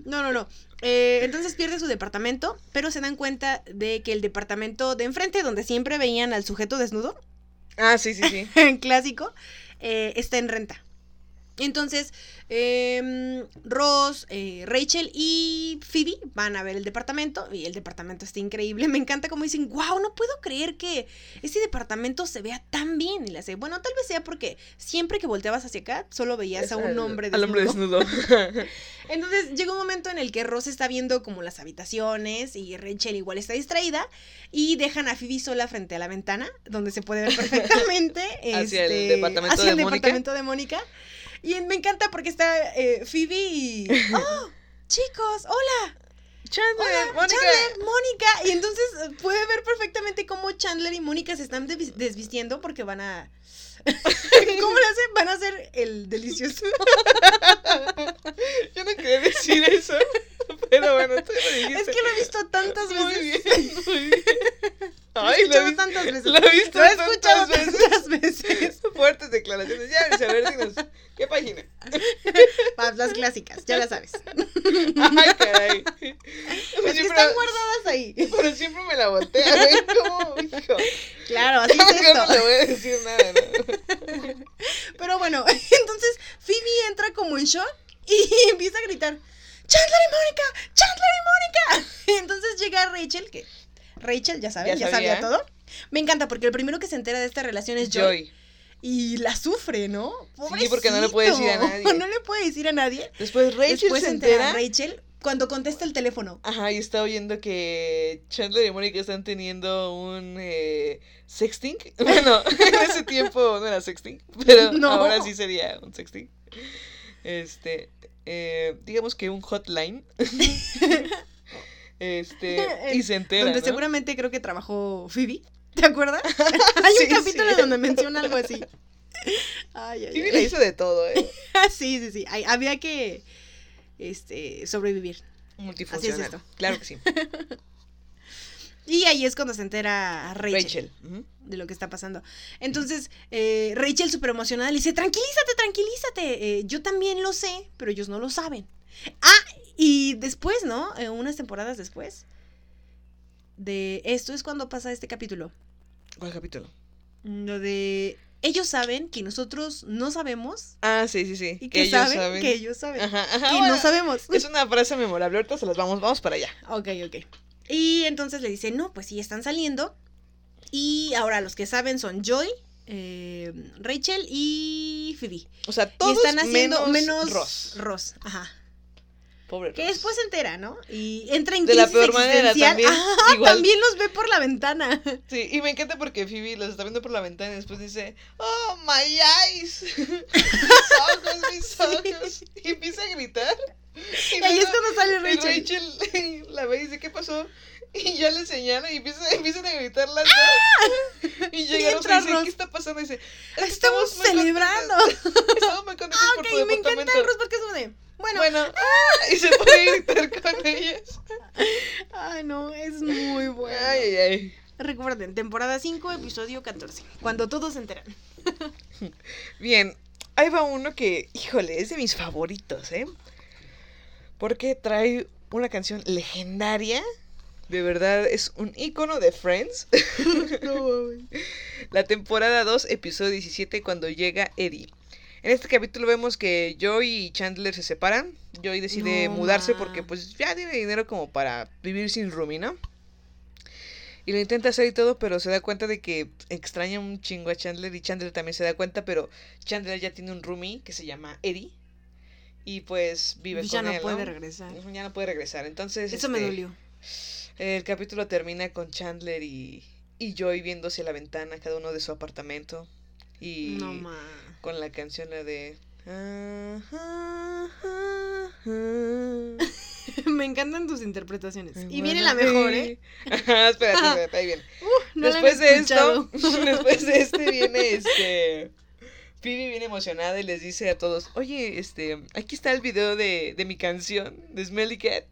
No, no, no. Eh, entonces pierde su departamento, pero se dan cuenta de que el departamento de enfrente, donde siempre veían al sujeto desnudo, Ah, sí, sí, sí. clásico, eh, está en renta. Entonces, em, Ross, eh, Rachel y Phoebe van a ver el departamento y el departamento está increíble. Me encanta como dicen, wow, no puedo creer que ese departamento se vea tan bien. Y le hace, bueno, tal vez sea porque siempre que volteabas hacia acá, solo veías a un hombre Al hombre desnudo. desnudo. Entonces llega un momento en el que Ross está viendo como las habitaciones y Rachel igual está distraída y dejan a Phoebe sola frente a la ventana donde se puede ver perfectamente Hacia el este, departamento hacia de Mónica. Y me encanta porque está eh, Phoebe y... ¡Oh! Chicos, hola. Chandler, Mónica. Chandler, Mónica. Y entonces eh, puede ver perfectamente cómo Chandler y Mónica se están desvis- desvistiendo porque van a. ¿Cómo lo hacen? Van a hacer el delicioso. Yo no quería decir eso. Pero bueno, tú lo dijiste. Es que lo he visto tantas Muy veces. bien, muy bien. Lo Ay, he lo he escuchado visto. tantas veces. Lo he visto Lo he escuchado tantas veces. tantas veces. Fuertes declaraciones. Ya, a ver, dinos. ¿Qué página? Pa- Las clásicas, ya las sabes. Ay, caray. Que están guardadas ahí. Pero siempre me la voltea, güey. ¿Cómo, hijo? Claro, así es Yo no esto. le voy a decir nada, ¿no? Pero bueno, entonces Phoebe entra como en shock y empieza a gritar, Chandler y Mónica, Chandler y Mónica. Entonces llega Rachel, que Rachel ya saben, Ya ya, sabía. todo. Me encanta porque el primero que se entera de esta relación es Joy. Joy. Y la sufre, ¿no? Sí, porque no le puede decir a nadie. No le puede decir a nadie. Después Rachel Después se entera entera. Rachel cuando contesta el teléfono. Ajá, y está oyendo que Chandler y Mónica están teniendo un eh, sexting. Bueno, en ese tiempo no era sexting, pero No. ahora sí sería un sexting. Este, eh, digamos que un hotline. este, y se entera. donde ¿no? seguramente creo que trabajó Phoebe. ¿Te acuerdas? Hay Sí, un capítulo sí. donde menciona algo así. Ay, ay, ay. le hizo de todo, ¿eh? sí, sí, sí. Había que este, sobrevivir. Multifuncional. esto. Claro que sí. Y ahí es cuando se entera Rachel, de lo que está pasando. Entonces, eh, Rachel, súper emocionada, le dice, tranquilízate, tranquilízate. eh, yo también lo sé, pero ellos no lo saben. Ah, y después, ¿no? Eh, unas temporadas después de esto es cuando pasa este capítulo. ¿Cuál capítulo? Lo de... Ellos saben que nosotros no sabemos Ah, sí, sí, sí. y que, ellos saben, que ellos saben. Ajá, ajá, que bueno, no sabemos. Es una frase memorable. Ahorita se las vamos, vamos para allá. Ok, ok. Y entonces le dice, no, pues sí, están saliendo. Y ahora los que saben son Joy, eh, Rachel y Phoebe. O sea, Y todos están haciendo menos, menos, Ross. Ross, ajá. Pobre Que Ross. después se entera, ¿no? Y entra en De la peor manera también, Ajá, igual. también los ve por la ventana. Sí, y me encanta porque Phoebe los está viendo por la ventana y después dice, oh, my eyes, mis ojos, mis ojos, y empieza a gritar. Y ahí es cuando sale y Rachel. Rachel la ve y dice, ¿qué pasó? Y ya le señala y empieza, empiezan a gritar las dos. Y llega Rosa entra y dice. ¿qué está pasando? Y dice, Estamos muy celebrando. contentos, Estamos muy contentos Ah, por ok, tu me encanta departamento. el Ross porque es como de, bueno, ah, y se a gritar con ellas. ay no, es muy bueno. Ay, ay, ay. Recuerden, temporada 5, episodio 14. Cuando todos se enteran. Bien, ahí va uno que, híjole, es de mis favoritos, ¿eh? Porque trae una canción legendaria. De verdad, es un icono de Friends. La temporada 2, episodio 17, cuando llega Eddie. En este capítulo vemos que Joy y Chandler se separan. Joy decide No, mudarse ma. porque pues ya tiene dinero como para vivir sin roomie, ¿no? Y lo intenta hacer y todo, pero se da cuenta de que extraña un chingo a Chandler y Chandler también se da cuenta, pero Chandler ya tiene un roomie que se llama Eddie. Y pues vive ya con no él, puede regresar. Ya no puede regresar. Entonces, Eso me este, dolió. el capítulo termina con Chandler y, y Joy viendo hacia la ventana, cada uno de su apartamento. Y No ma. con la canción la de... Me encantan tus interpretaciones. Y viene la mejor, ¿eh? Ajá, espérate, espérate, ahí viene. No después de esto, después de este viene este... Phoebe viene emocionada y les dice a todos, oye, este, aquí está el video de, de mi canción, de Smelly Cat.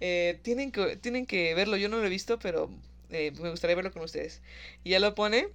Eh, tienen, que, tienen que verlo, yo no lo he visto, pero eh, me gustaría verlo con ustedes. Y ya lo pone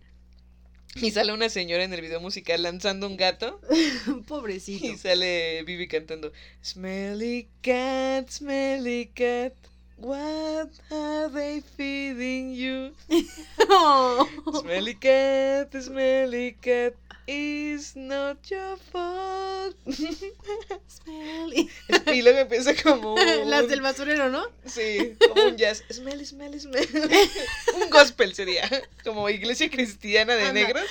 y sale una señora en el video musical lanzando un gato Pobrecito. y sale Vivi cantando Smelly cat, smelly cat, what are they feeding you? Oh. Smelly cat, smelly cat, is not your fault. Smelly. y luego empieza como un, Las del basurero, ¿no? Sí, como un jazz. Smelly, smelly, smelly. un gospel sería. Como iglesia cristiana de Anda. negros.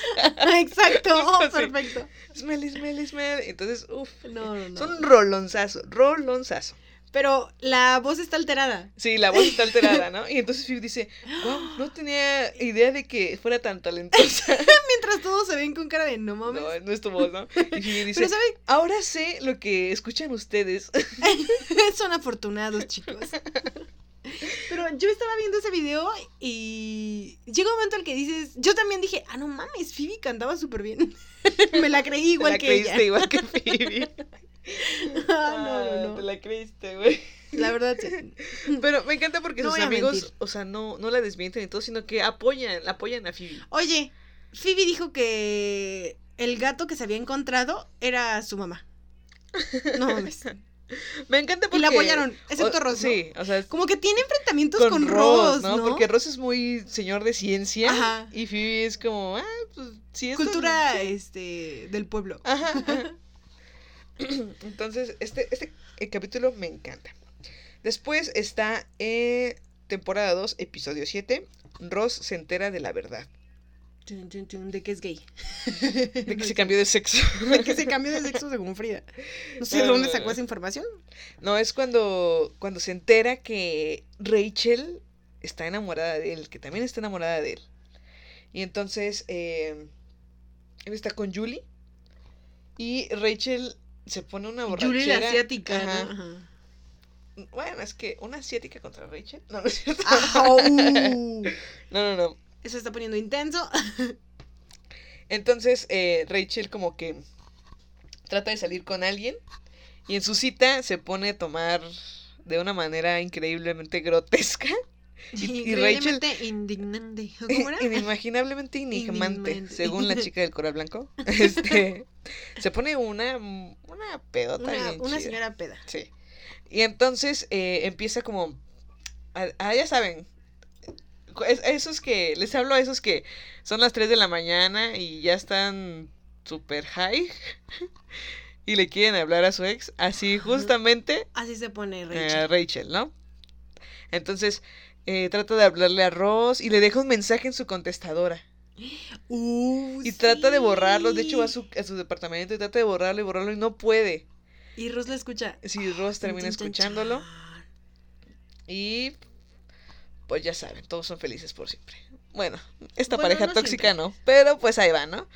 Exacto. Oh, perfecto. Smelly, smelly, smelly. Entonces, uff. No, no, no. Son rolonzazo, rolonzazo. Pero la voz está alterada. Sí, la voz está alterada, ¿no? Y entonces Phoebe dice, wow, no tenía idea de que fuera tan talentosa. Mientras todos se ven con cara de no mames. No, no es tu voz, ¿no? Y Phoebe dice, Pero ¿saben? ahora sé lo que escuchan ustedes. Son afortunados, chicos. Pero yo estaba viendo ese video y llega un momento en el que dices, yo también dije, ah, no mames, Phoebe cantaba súper bien. Me la creí igual la que creíste ella. igual que Phoebe. Ah, no, no, no. Te la creíste, güey. La verdad, sí. Pero me encanta porque No sus amigos, o sea, no, no la desmienten y todo, sino que apoyan, apoyan a Phoebe. Oye, Phoebe dijo que el gato que se había encontrado era su mamá. No mames. Me encanta Y porque... la apoyaron, excepto Ross, ¿no? Sí, o sea, Como que tiene enfrentamientos con, con, Ross, ¿no? ¿no? Porque Ross es muy señor de ciencia Ajá. y Phoebe es como, ah, pues sí, esto- Cultura sí. este del pueblo. Ajá. ajá. Entonces, este, este eh, capítulo me encanta. Después está eh, temporada 2, episodio 7. Ross se entera de la verdad. De que es gay. De que se cambió de sexo. De que se cambió de sexo según Frida. No sé de dónde sacó no. esa información. No, es cuando, cuando se entera que Rachel está enamorada de él, que también está enamorada de él. Y entonces eh, él está con Julie y Rachel se pone una borrachera. Julie la asiática, Ajá. ¿no? Ajá. Bueno, es que una asiática contra Rachel. No, no es cierto. Ajá, uh. No, no, no. Eso está poniendo intenso. Entonces eh, Rachel como que trata de salir con alguien y en su cita se pone a tomar de una manera increíblemente grotesca. Y- y Rachel- indignante. ¿Cómo era? Inimaginablemente enigmante, según la chica del coral blanco. Este se pone una, una pedota Una, bien una chida. señora peda. Sí. Y entonces eh, empieza como. Ah, ah, ya saben. es- Esos que. Les hablo a esos que son las 3 de la mañana y ya están super high. y le quieren hablar a su ex. Así justamente Así se pone Rachel. Rachel, ¿no? Entonces eh, trata de hablarle a Ross y le deja un mensaje en su contestadora. Uh, Y trata de borrarlo. De hecho, va a sí. su, a su departamento y trata de borrarlo y borrarlo y no puede. Y Ross la escucha. Si Ross termina escuchándolo. Y pues ya saben, todos son felices por siempre. Bueno, esta Bueno, pareja no tóxica siempre. no, pero pues ahí va. No,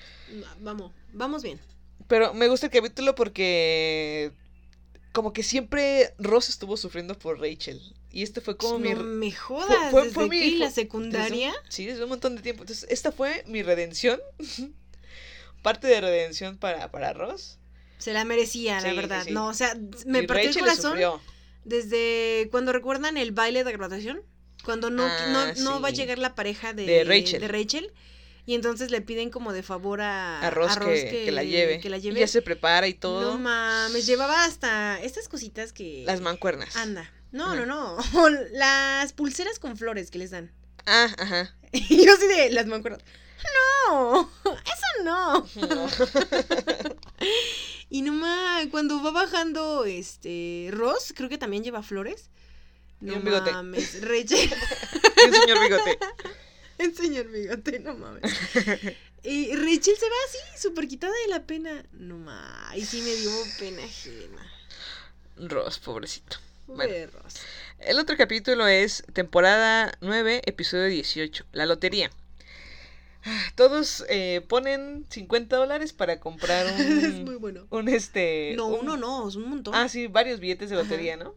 Vamos, vamos bien. Pero me gusta el capítulo porque como que siempre Ross estuvo sufriendo por Rachel. Y este fue como mi... no me jodas. fue- desde fue mi- que fue- la desde un- secundaria. sí, desde un montón de tiempo. Entonces, esta fue mi redención. Parte de redención para, para Ross. Se la merecía, Sí, la verdad. sí. No, o sea, me Y partió Rachel el corazón desde cuando recuerdan el baile de graduación. Cuando no, Ah, no, no va a llegar la pareja de, De Rachel. de Rachel, Y entonces le piden como de favor a, A Ross, que, que la lleve. que la Y lleve. ya se prepara y No todo. mames, llevaba hasta estas cositas que... Las mancuernas. Anda. No, Ajá. no, no. Las pulseras con flores que les dan. Ah, ajá. Y yo así de las mancuernas. No, eso no. No. Y nomás cuando va bajando este Ross, creo que también lleva flores. Y No un bigote. mames, Rachel, El señor bigote. el señor bigote, no mames. Y Rachel se ve así, súper quitada de la pena. No mames, y sí me dio pena ajena. Ross, pobrecito. Pobre Ross. El otro capítulo es temporada 9, episodio 18, la lotería. Ah, Todos eh, ponen 50 dólares para comprar es muy un, bueno. un este... No, un- uno no, es un montón. Ah, sí, varios billetes de Ajá. lotería, ¿no?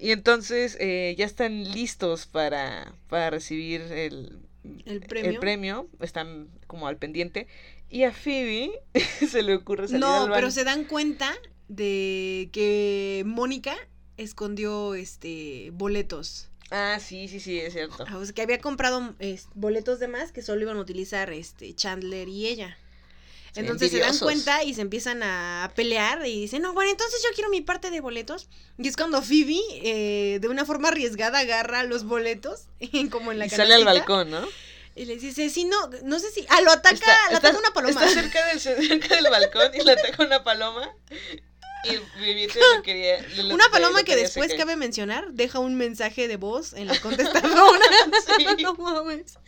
Y entonces eh, ya están listos para, para recibir el, El premio. premio, Están como al pendiente. Y a Phoebe se le ocurre salir No, al pero se dan cuenta de que Mónica escondió este boletos. Ah, sí, sí, sí, es cierto. Ah, O sea, que había comprado es, boletos de más que solo iban a utilizar este Chandler y ella. Entonces se dan cuenta y se empiezan a pelear y dicen, no, bueno, entonces yo quiero mi parte de boletos. Y es cuando Phoebe, eh, de una forma arriesgada, agarra los boletos, como en la Y sale al balcón, ¿no? Y le dice, sí, no, no sé si... Ah, lo ataca, lo ataca una paloma. Está cerca del, cerca del balcón y le ataca una paloma. Y de lo- Una de paloma que después cabe mencionar, deja un mensaje de voz en la contestadora. Sí. no mames.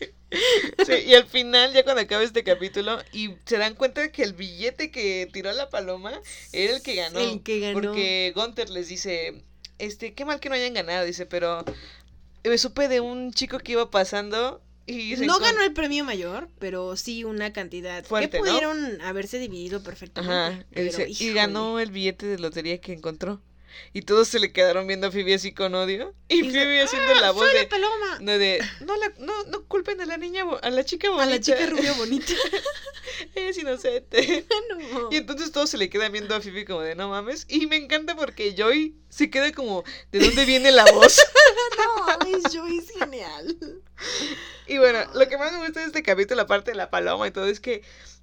Sí, y al final, ya cuando acaba este capítulo, y se dan cuenta de que el billete que tiró la paloma era el que ganó. El que ganó. Porque Gunther les dice, este, qué mal que no hayan ganado, dice, pero me supe de un chico que iba pasando y No ganó el premio mayor, pero sí una cantidad Fuerte, que ¿no? pudieron haberse dividido perfectamente. Ajá, y, pero, ganó el billete de lotería que encontró. Y todos se le quedaron viendo a Phoebe así con odio. Y, Phoebe haciendo la voz ¡Soy de... paloma! No, de, no, la- no, no culpen a la niña, a la chica bonita. A la chica rubia bonita. Es inocente. no. Y entonces todos se le quedan viendo a Phoebe como de no mames. Y me encanta porque Joy se queda como, ¿de dónde viene la voz? No, mames, Joey es genial. Y bueno, lo que más me gusta de este capítulo, aparte de la paloma y todo, es que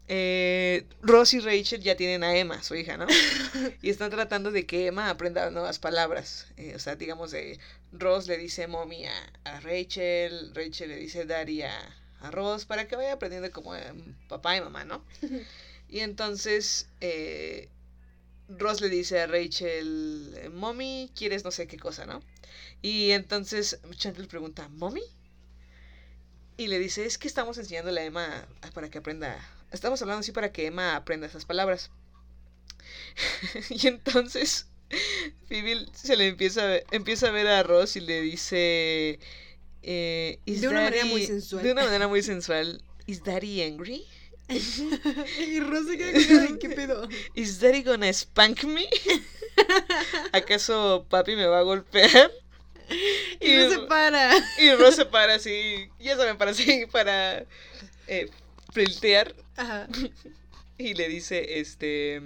eh, Ross y Rachel ya tienen a Emma, su hija, ¿no? Y están tratando de que Emma aprenda nuevas palabras. Eh, o sea, digamos, de Ross le dice mommy a, a Rachel, Rachel le dice daddy a, a Ross, para que vaya aprendiendo como eh, papá y mamá, ¿no? Y entonces eh, Ross le dice a Rachel, eh, mommy, ¿quieres no sé qué cosa, no? Y entonces Chandler pregunta, ¿mommy? Y le dice, es que estamos enseñándole a Emma para que aprenda. Estamos hablando así para que Emma aprenda esas palabras. y entonces Phoebe se le empieza a ver, empieza a ver a Ross y le dice... eh, "Is De una manera Daddy-" muy sensual. De una manera muy sensual. ¿Is Daddy angry? y Rosa queda ¿qué pedo? ¿Is Daddy gonna spank me? ¿Acaso papi me va a golpear? Y no se para. Y Ross se para así, ya saben, para así, para eh, flirtear. Ajá. Y le dice, este...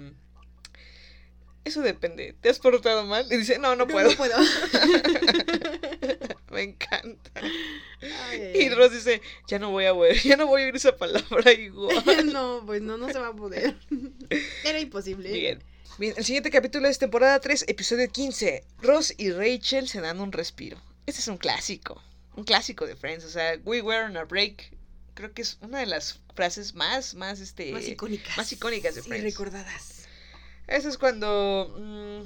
Eso depende. ¿Te has portado mal? Y dice, no, no puedo. No puedo. Me encanta. Ay, Y. Ross dice, ya no voy a oír, ya no voy a oír esa palabra igual. no, pues no, no se va a poder. Era imposible. Bien. Bien, el siguiente capítulo es temporada 3, episodio 15. Ross y Rachel se dan un respiro. Este es un clásico. Un clásico de Friends. O sea, we were on a break. Creo que es una de las frases más, más, este... Más icónicas. más icónicas de Y Friends. recordadas. Eso es cuando mm,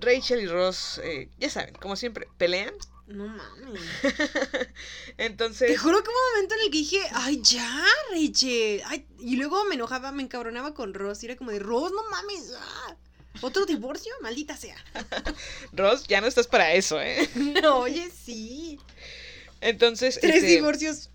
Rachel y Ross, eh, ya saben, como siempre, pelean. No mames. Entonces, Te juro que hubo un momento en el que dije, ay, ya, Rachel. Ay, y luego me enojaba, me encabronaba con Ross. Y era como de, Ross, no mames. ah, ¿Otro divorcio? Maldita sea. Ross, ya no estás para eso, ¿eh? No, oye, sí. Entonces, Tres este, divorcios.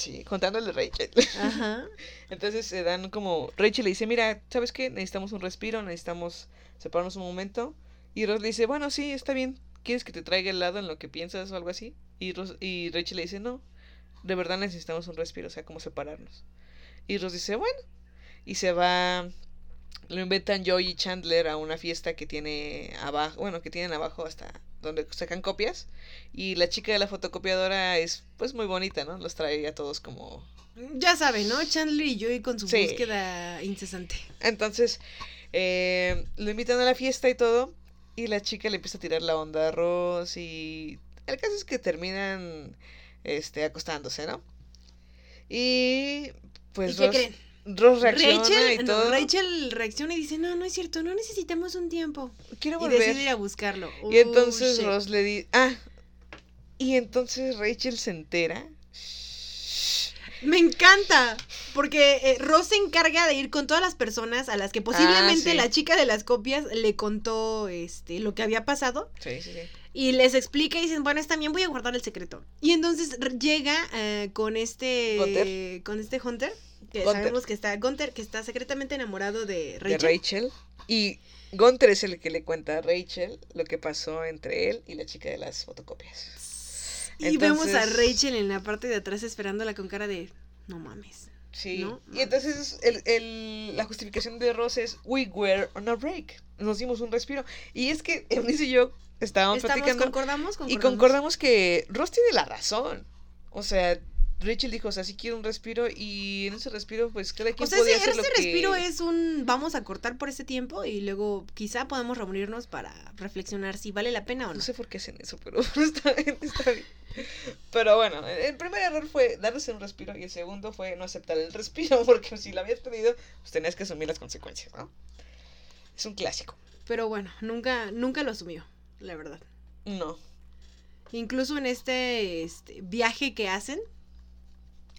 Sí, contándole a Rachel. Ajá. Entonces se dan como. Rachel le dice: Mira, ¿sabes qué? Necesitamos un respiro, necesitamos separarnos un momento. Y Ross le dice: Bueno, sí, está bien. ¿Quieres que te traiga helado en lo que piensas o algo así? Y, Ross- y Rachel le dice: No, de verdad necesitamos un respiro, o sea, como separarnos. Y Ross dice: Bueno. Y se va. Lo invitan Joey y Chandler a una fiesta que tiene abajo, bueno, que tienen abajo hasta donde sacan copias. Y la chica de la fotocopiadora es pues muy bonita, ¿no? Los trae a todos como Ya saben, ¿no? Chandler y Joey con su Sí. búsqueda incesante. Entonces, eh, lo invitan a la fiesta y todo. Y la chica le empieza a tirar la onda a Ross. Y el caso es que terminan este, acostándose, ¿no? Y pues ¿Y qué creen? Ross reacciona y Rachel, no. Rachel reacciona y dice, no, no es cierto, no necesitamos un tiempo. Quiero Y volver. decide ir a buscarlo. Y entonces. Ross le dice. Ah. Y entonces Rachel se entera. Me encanta, porque eh, Ross se encarga de ir con todas las personas a las que posiblemente Ah, sí. la chica de las copias le contó este lo que había pasado Sí, sí, sí. y les explica y dicen, bueno, está bien, voy a guardar el secreto. Y entonces llega eh, con este Gunter. con este Hunter, que sabemos que está Gunter, que está secretamente enamorado de de Rachel. Rachel. Y Gunther es el que le cuenta a Rachel lo que pasó entre él y la chica de las fotocopias. Y vemos a Entonces- Rachel en la parte de atrás esperándola con cara de, no mames. Sí. ¿No? Y entonces el, el- la justificación de Ross es We were on a break. Nos dimos un respiro. Y es que Eunice y yo estábamos, Estamos, platicando concordamos, y concordamos. concordamos que Ross tiene la razón. O sea, Rachel dijo, o sea, sí quiero un respiro y en ese respiro pues cada quien O sea, podía ese, hacer lo ese que- respiro es un vamos a cortar por ese tiempo y luego quizá podemos reunirnos para reflexionar si vale la pena o no. No sé por qué hacen eso, pero está bien, está bien. Pero bueno, el primer error fue darse un respiro y el segundo fue no aceptar el respiro, porque si lo habías pedido, pues tenías que asumir las consecuencias, ¿no? Es un clásico. Pero bueno, nunca, nunca lo asumió, la verdad. No. Incluso en este, este, viaje que hacen,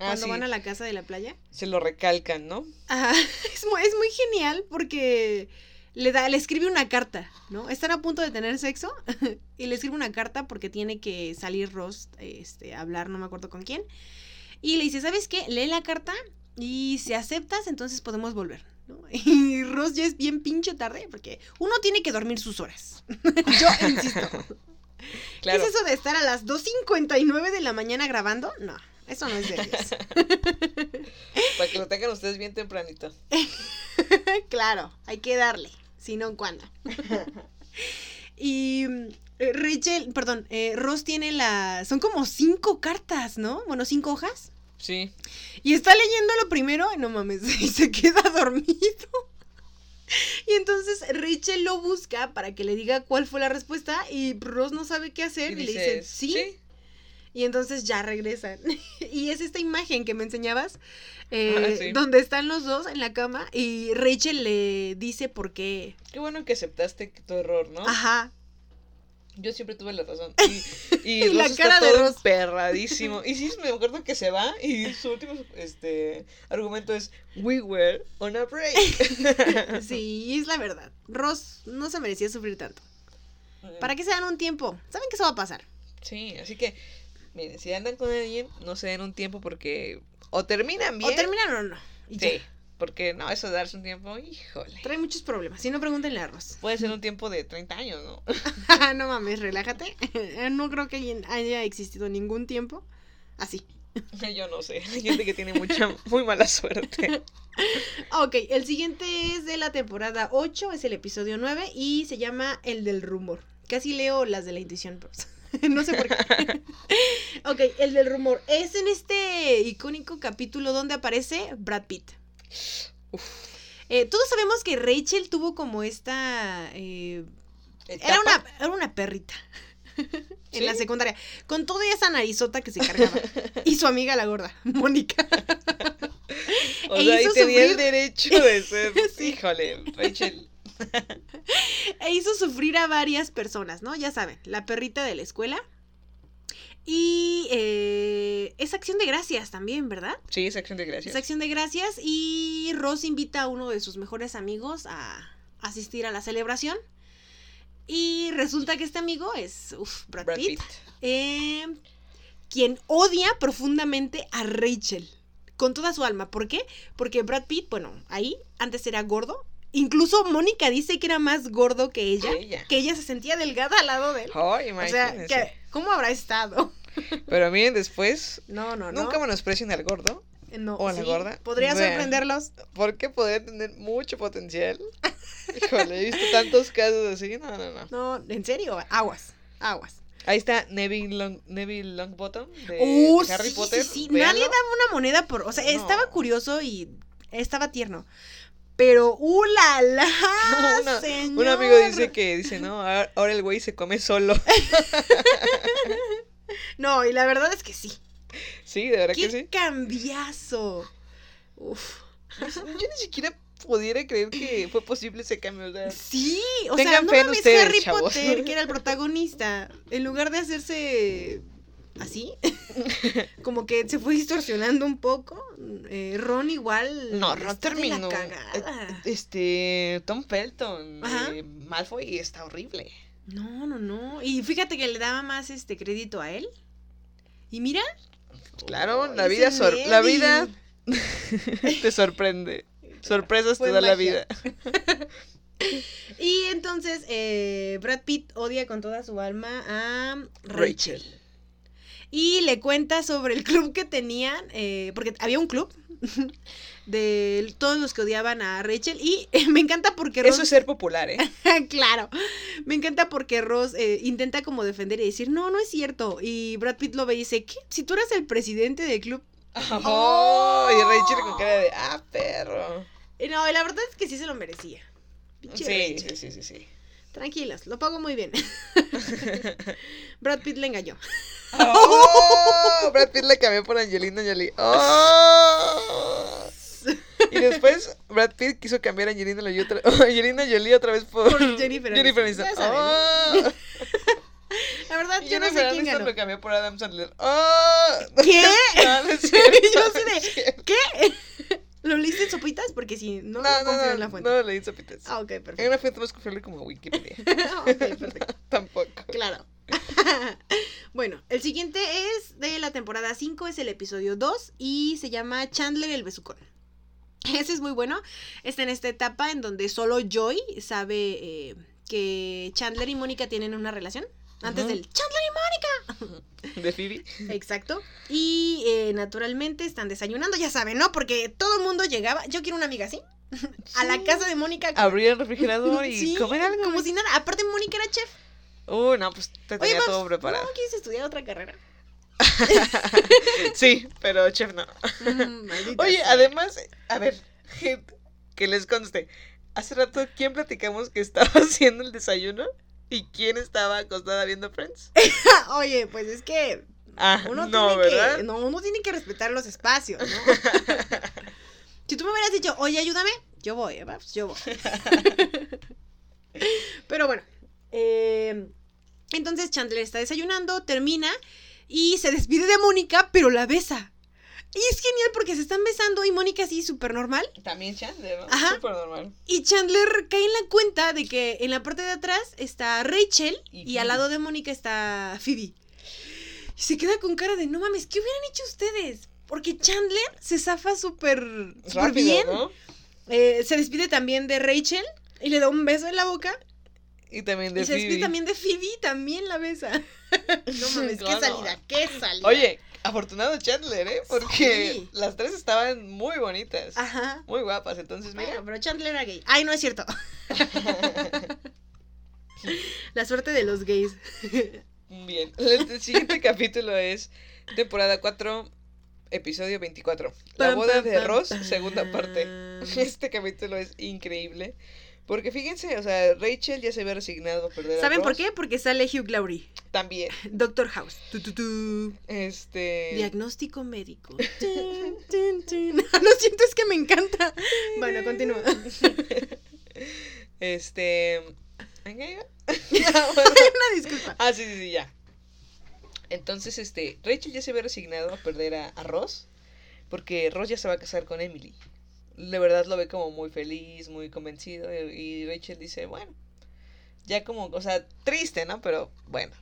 Ah, cuando sí, van a la casa de la playa, se lo recalcan, ¿no? ajá, es, muy, es muy genial porque le da, le escribe una carta, ¿no? Están a punto de tener sexo y le escribe una carta porque tiene que salir Ross este, a hablar, no me acuerdo con quién. Y le dice, ¿sabes qué? Lee la carta Y si aceptas, entonces podemos volver. ¿no? Y Ross ya es bien pinche tarde porque uno tiene que dormir sus horas. Yo insisto. Claro. ¿Qué es eso de estar a las 2.59 de la mañana grabando? No, eso no es de Dios. Para que lo tengan ustedes bien tempranito. claro, hay que darle, si no, ¿cuándo? y eh, Rachel, perdón, eh, Ross tiene la... Son como cinco cartas, ¿no? Bueno, cinco hojas. Sí. Y está leyendo lo primero, y no mames, y se queda dormido. Y entonces Rachel lo busca para que le diga cuál fue la respuesta y Ross no sabe qué hacer y, le dice, dices, ¿sí? Y entonces ya regresan. y es esta imagen que me enseñabas, eh, Ah, sí. donde están los dos en la cama y Rachel le dice por qué. Qué bueno que aceptaste tu error, ¿no? Ajá. Yo siempre tuve la razón. Y, y, Y la Ross está cara de todo Ross. emperradísimo. Y sí, me acuerdo que se va y su último este, argumento es We were on a break. Sí, es la verdad. Ross no se merecía sufrir tanto. ¿Para qué se dan un tiempo? Saben que eso va a pasar. Sí, así que, miren, si andan con alguien, no se den un tiempo porque o terminan bien. O terminan o no. Y Sí, ya. porque no, eso de darse un tiempo, híjole. Trae muchos problemas. Si no, pregúntenle a Ross. Puede ser un tiempo de 30 años, ¿no? no mames, relájate. No creo que haya- existido ningún tiempo así. Yo no sé. Hay gente que tiene mucha, muy mala suerte. Ok, el siguiente es de la temporada 8, es el episodio 9 y se llama El del rumor. Casi leo las de la intuición, pero no sé por qué. ok, el del rumor. Es en este icónico capítulo donde aparece Brad Pitt. Uf. Eh, todos sabemos que Rachel tuvo como esta... eh, era, una, era una perrita. En la secundaria. Con toda esa narizota que se cargaba. y su amiga la gorda, Mónica. O e sea, ahí hizo tenía el sufrir- derecho de ser. Sí. Híjole, Rachel. E hizo sufrir a varias personas, ¿no? Ya saben, la perrita de la escuela. Y eh, es acción de gracias también, ¿verdad? Sí, es acción de gracias. Es acción de gracias y Ross invita a uno de sus mejores amigos a asistir a la celebración. Y resulta que este amigo es uf, Brad, Brad Pitt, Pitt. eh, quien odia profundamente a Rachel con toda su alma. ¿Por qué? Porque Brad Pitt, bueno, ahí antes era gordo. Incluso Mónica dice que era más gordo que ella, Que ella. que ella se sentía delgada al lado de él. Ay, o sea, que, ¿cómo habrá estado? Pero miren, después, No, no, no. nunca menosprecien al gordo. no, o a la sí, gorda. Podría Vean. sorprenderlos. Porque podría tener mucho potencial. Híjole, he visto tantos casos así. No, no, no. No, en serio, aguas, aguas. Ahí está Neville, Long, Neville Longbottom de Uh, Harry sí, Potter. sí. Nadie daba una moneda por. O sea, No. estaba curioso y estaba tierno. Pero, ¡uh, la, la! Una- señor! un amigo dice que, dice, no, ahora el güey se come solo. No, y la verdad es que sí. Sí, de verdad ¡Qué que sí. cambiazo! Uf. Yo ni siquiera pudiera creer que fue posible ese cambio. O sea, Sí, o Tengan sea, no mames, ustedes, Harry chavos. Potter, que era el protagonista, en lugar de hacerse así, como que se fue distorsionando un poco, eh, Ron igual no, la terminó. cagada. Eh, Este, Tom Felton, eh, Malfoy está horrible. No, no, no. Y fíjate que le daba más este crédito a él. Y mira. Claro, Oh, la vida, sor- la vida te sorprende. Sorpresas Fue te da la vida. Y entonces eh, Brad Pitt odia con toda su alma a Rachel. Rachel. Y le cuenta sobre el club que tenían, eh, porque había un club de todos los que odiaban a Rachel. Y me encanta porque Ross, Eso es ser popular, ¿eh? claro, me encanta porque Ross eh, intenta como defender y decir, no, no es cierto. Y Brad Pitt lo ve y dice, ¿qué? Si tú eres el presidente del club. Oh, y Rachel con cara de, ah, perro. Y no, y la verdad es que sí se lo merecía. Pinche Sí, Rachel. sí, sí, sí, sí. Tranquilas, lo pago muy bien. Brad Pitt le engañó. Oh, Brad Pitt la cambió por Angelina Jolie. Oh. Y después Brad Pitt quiso cambiar a Angelina Jolie otra, Angelina Jolie otra vez por, Por Jennifer Aniston. Aniston. Oh. La verdad, Y yo no sé Jennifer quién Aniston ganó. lo cambió por Adam Sandler. Oh. ¿Qué? No, no es cierto, Yo no así de. ¿Qué? ¿Lo leíste en sopitas? Porque si no, No, no, confío no, en la fuente. no leí sopitas. Ah, ok, En perfecto. una fuente más confiable como Wikipedia. ok, perfecto. Tampoco. Claro. bueno, el siguiente es de la temporada 5, es el episodio 2 y se llama Chandler el Besucón. Ese es muy bueno. Está en esta etapa en donde solo Joy sabe eh, que Chandler y Mónica tienen una relación. Antes del Chandler y Mónica. De Phoebe. Exacto. Y eh, naturalmente están desayunando, ya saben, ¿no? Porque todo el mundo llegaba. Yo quiero una amiga así. A la Sí. casa de Mónica. Abrir el refrigerador y Sí, comer algo. Como si nada. Aparte, Mónica era chef. Uh, no, pues te tenía todo preparado. ¿no quieres estudiar otra carrera? sí, pero chef no. Mm, Oye, sea. además, a ver, gente, que les conste. Hace rato, ¿quién platicamos que estaba haciendo el desayuno? ¿Y quién estaba acostada viendo Friends? Oye, pues es que Ah, uno no, tiene ¿verdad? que. No, uno tiene que respetar los espacios, ¿no? si tú me hubieras dicho, oye, ayúdame, yo voy, ¿eh, Babs? yo voy. Pero bueno. eh, entonces Chandler está desayunando, termina y se despide de Mónica, pero la besa. Y es genial porque se están besando y Mónica así súper normal. También Chandler, ¿no? Ajá. Súper normal. Y Chandler cae en la cuenta de que en la parte de atrás está Rachel Y y, al lado de Mónica está Phoebe. Y se queda con cara de, no mames, ¿qué hubieran hecho ustedes? Porque Chandler se zafa súper bien. ¿no? Eh, se despide también de Rachel y le da un beso en la boca. Y también de y se despide también de Phoebe también la besa. no mames, qué salida, qué salida. Oye, afortunado Chandler, ¿eh? Porque Sí. las tres estaban muy bonitas. Ajá. Muy guapas, entonces mira. Bueno, pero Chandler era gay. Ay, no es cierto. la suerte de los gays. Bien, el siguiente capítulo es temporada 4, episodio 24. La boda de Ross, segunda parte. Este capítulo es increíble. Porque fíjense, o sea, Rachel ya se había resignado a perder a ¿Saben por Ross. qué? Porque sale Hugh Laurie. También, Doctor House. Tu, tu, tu. este... Diagnóstico médico. Tun, tun, tun. Lo siento, es que me encanta. Bueno, continúa. Este... ¿En qué iba? Una disculpa. Ah, sí, sí, sí, ya. Entonces, este, Rachel ya se había resignado a perder a, a Ross, porque Ross ya se va a casar con Emily. De verdad lo ve como muy feliz, muy convencido, y, Rachel dice, bueno, ya como, o sea, triste, ¿no? Pero bueno.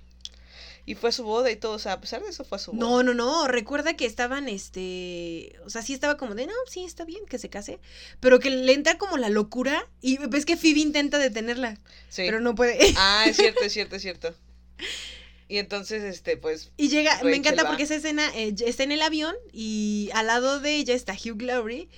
Y fue a su boda y todo, o sea, a pesar de eso fue a su boda. No, no, no. Recuerda que estaban, este. O sea, sí estaba como de, no, sí, está bien que se case. Pero que le entra como la locura. Y ves que Phoebe intenta detenerla. Sí. Pero no puede. Ah, es cierto, es cierto, es cierto. Y entonces, este, pues, Y llega, me encanta va. porque esa escena eh, está en el avión y al lado de ella está Hugh Laurie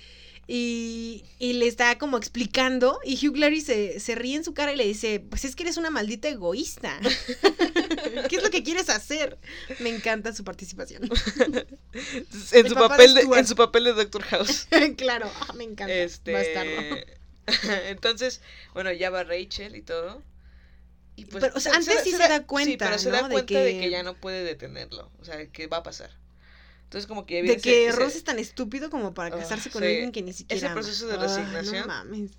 y, y le está como explicando y Hugh Laurie se, se ríe en su cara y le dice, pues es que eres una maldita egoísta. ¿Qué es lo que quieres hacer? Me encanta su participación. en su, papel de de, en su papel de Doctor House. claro, ah, me encanta. Este. Bastardo. Entonces, bueno, ya va Rachel y todo. Y pues, Pero, o sea, antes sí se da cuenta, Sí, pero se ¿no? da de cuenta de que- que ya no puede detenerlo. O sea, que va a pasar. Entonces, como que De ese- que ese- Ross es tan estúpido como para Ah, casarse con sí. alguien que ni siquiera ama. proceso de Ah, resignación. no mames.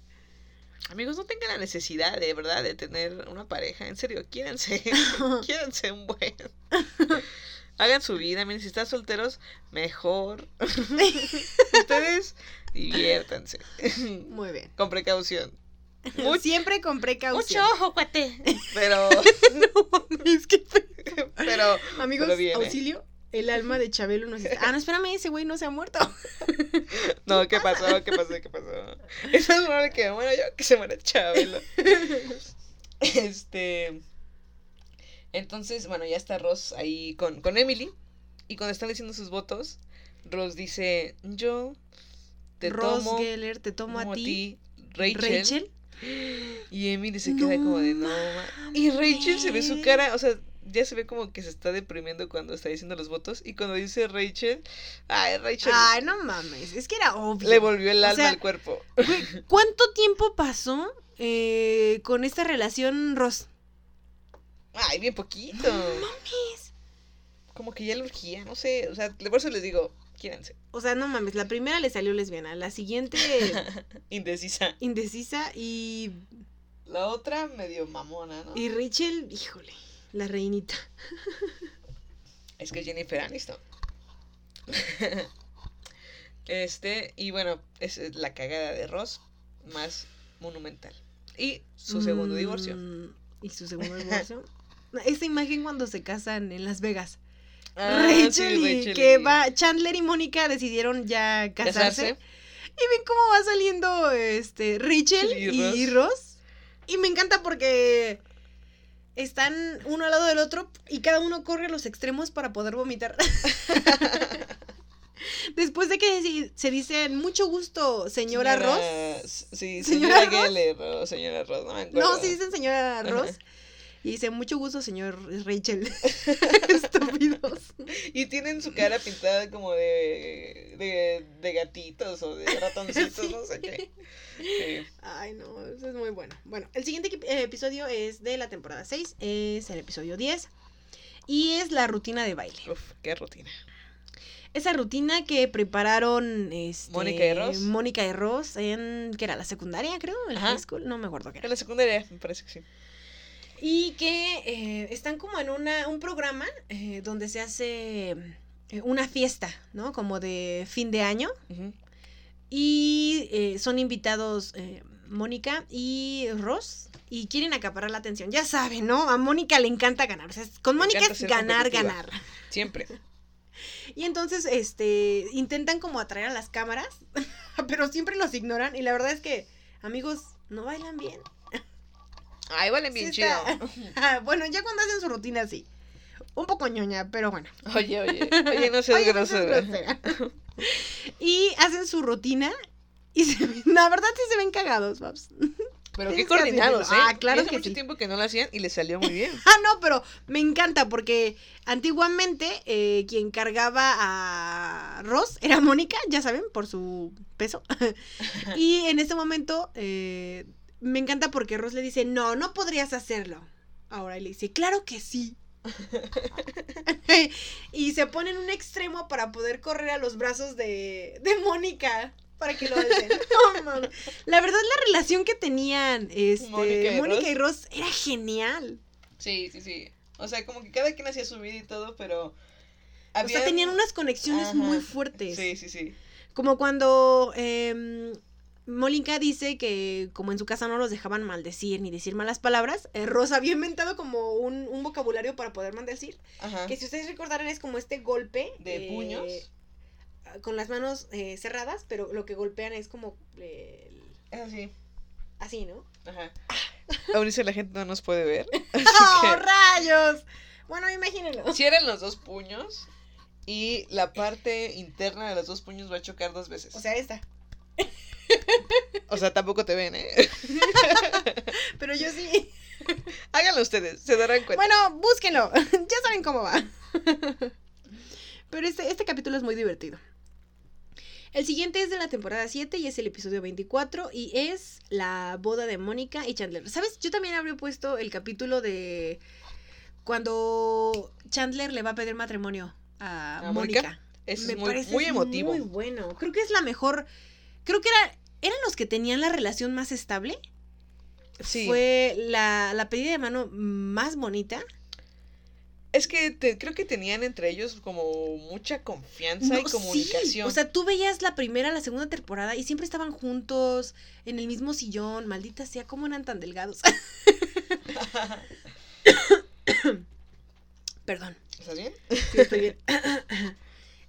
Amigos, no tengan la necesidad de verdad de tener una pareja. En serio, quiéranse. quiéranse un buen. Hagan su vida. Miren, si están solteros, mejor. Ustedes diviértanse. Muy bien. Con precaución. Siempre con precaución. mucho ojo, cuate. Pero, Es que, pero, amigos, auxilio. El alma de Chabelo nos está... Ah, no, espérame, ese güey no se ha muerto. no, ¿qué pasó? ¿Qué pasó? ¿Qué pasó? Es más probable que muera yo que se muera Chabelo. Este. Entonces, bueno, ya está Ross ahí con, con Emily. Y cuando están diciendo sus votos, Ross dice: Yo te Ross tomo Geller, te tomo a ti. Rachel. Rachel. Y Emily se queda No como de no. ma-". Y Rachel se ve su cara, o sea, ya se ve como que se está deprimiendo cuando está diciendo los votos. Y cuando dice Rachel, ay, Rachel Ay, no mames. Es que era obvio. le volvió el O alma sea, al cuerpo. ¿Cuánto tiempo pasó eh, con esta relación Ross? Ay, bien poquito. mames. Como que ya le urgía, no sé. O sea, por eso les digo, quiéranse. O sea, no mames. La primera le salió lesbiana. La siguiente Indecisa. indecisa y, La otra medio mamona, ¿no? y Rachel, híjole, la reinita. Es que es Jennifer Aniston. este, y bueno, es la cagada de Ross más monumental. Y su segundo divorcio. Mm, Y su segundo divorcio. Esa imagen cuando se casan en Las Vegas. Ah, Rachel, sí, y que y- va, Chandler y Mónica decidieron ya casarse. casarse. ven cómo va saliendo este Rachel Y y, Ross. Y me encanta porque están uno al lado del otro y cada uno corre a los extremos para poder vomitar. Después de que se- dicen mucho gusto, señora, Ross. Sí, ¿Señora señora, Ross? Geller o señora Ross, no me acuerdo. No, sí dicen señora Ajá. Y dice, mucho gusto, señor Rachel. Estúpidos. Y tienen su cara pintada como de, de, de gatitos o de ratoncitos, Sí. no sé qué. Sí. Ay, no, eso es muy bueno. Bueno, el siguiente eh, episodio es de la temporada 6, es el episodio 10. Y es la rutina de baile. Uf, qué rutina. Esa rutina que prepararon este, Mónica y Ross. Mónica y Ross en, ¿qué era? ¿La secundaria, creo? ¿En Ajá. high school? No me acuerdo qué En era. la secundaria, me parece que sí. Y que eh, están como en una, un programa eh, donde se hace eh, una fiesta, ¿no? Como de fin de año. Y eh, son invitados Mónica y Ross. Y quieren acaparar la atención. Ya saben, ¿no? A Mónica le encanta ganar. O sea, es- con Mónica es ganar, ganar. Siempre. Y entonces, este, intentan como atraer a las cámaras, pero siempre los ignoran. Y la verdad es que, amigos, no bailan bien. Ay, valen bien Sí chido. está- bueno, ya cuando hacen su rutina sí. Un poco ñoña, pero bueno. Oye, oye, oye, no seas Oye, no seas grosera. grosera. y hacen su rutina y se ven- la verdad sí se ven cagados, Babs. Pero qué coordinados, ¿eh? Ah, claro Y hace que mucho sí. tiempo que no lo hacían y les salió muy bien. Ah, no, pero me encanta porque antiguamente eh, quien cargaba a Ross era Mónica, ya saben, por su peso. y en ese momento eh, me encanta porque Ross le dice, no, no podrías hacerlo. Ahora él le dice, claro que sí. y se pone en un extremo para poder correr a los brazos de, de Mónica. Para que lo alcen. No, la verdad, la relación que tenían este, Mónica y Mónica Ross. y Ross era genial. Sí, sí, sí. O sea, como que cada quien hacía su vida y todo, pero... O sea, tenían unas conexiones Ajá. muy fuertes. Sí, sí, sí. Como cuando em, Mónica dice que como en su casa no los dejaban maldecir ni decir malas palabras, eh, Rosa había inventado como un, un vocabulario para poder maldecir. Ajá. Que si ustedes recordarán es como este golpe. ¿De eh, puños? Con las manos eh, cerradas, pero lo que golpean es como eh, Es así. así, ¿no? Ajá. Ahorita la gente no nos puede ver. ¡Oh, rayos! Bueno, imagínenlo. cierren los dos puños y la parte interna de los dos puños va a chocar dos veces. O sea, esta. O sea, tampoco te ven, ¿eh? Pero yo sí. Háganlo ustedes, se darán cuenta. Bueno, búsquenlo. ya saben cómo va. Pero este, este capítulo es muy divertido. El siguiente es de la temporada 7 y es el episodio 24 y es la boda de Mónica y Chandler. ¿Sabes? Yo también habría puesto el capítulo de cuando Chandler le va a pedir matrimonio a, ¿A Mónica? Mónica. Eso Me es muy, parece muy emotivo. Muy bueno. Creo que es la mejor. Creo que era, eran los que tenían la relación más estable. Sí. Fue la, la pedida de mano más bonita. Es que te- creo que tenían entre ellos como mucha confianza y No, sí, comunicación. O sea, tú veías la primera, la segunda temporada y siempre estaban juntos, en el mismo sillón. Maldita sea, ¿cómo eran tan delgados? Perdón, ¿Estás bien? sí, estoy bien.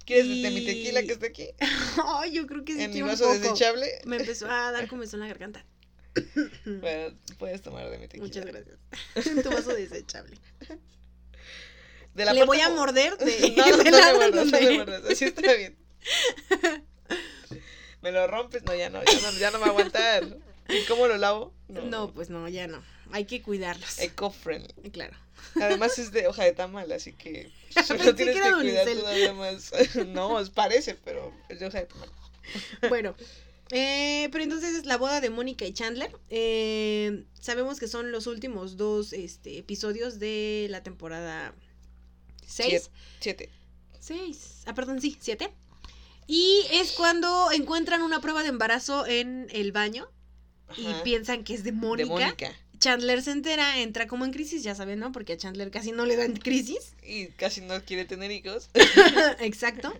¿Quieres Y- de mi tequila que está aquí? Ay, yo creo que sí en mi vaso desechable. Me empezó a dar comezón en la garganta. Bueno, puedes tomar de mi tequila. Muchas gracias. tu vaso desechable. De la Le voy a morder de, no, no, le muerdas, no donde- le muerdas, así está bien. ¿Me lo rompes? No, ya no, ya no, ya no me aguantar. ¿Y cómo lo lavo? No, pues no, ya no. Hay que cuidarlos. Eco-friendly. Claro. Además es de hoja de tamal, así que Pensé lo tienes que que cuidar todavía más. No, es- parece, pero es de hoja de tamal. Bueno, eh, pero entonces es la boda de Mónica y Chandler. Eh, sabemos que son los últimos dos este, episodios de la temporada 6. Siete. Siete. 6. Ah, perdón, sí, 7. Y es cuando encuentran una prueba de embarazo en el baño y piensan que es de De Mónica. Chandler se entera, entra como en crisis, ya saben, ¿no? Porque a Chandler casi no le dan crisis. Y casi no quiere tener hijos. Exacto.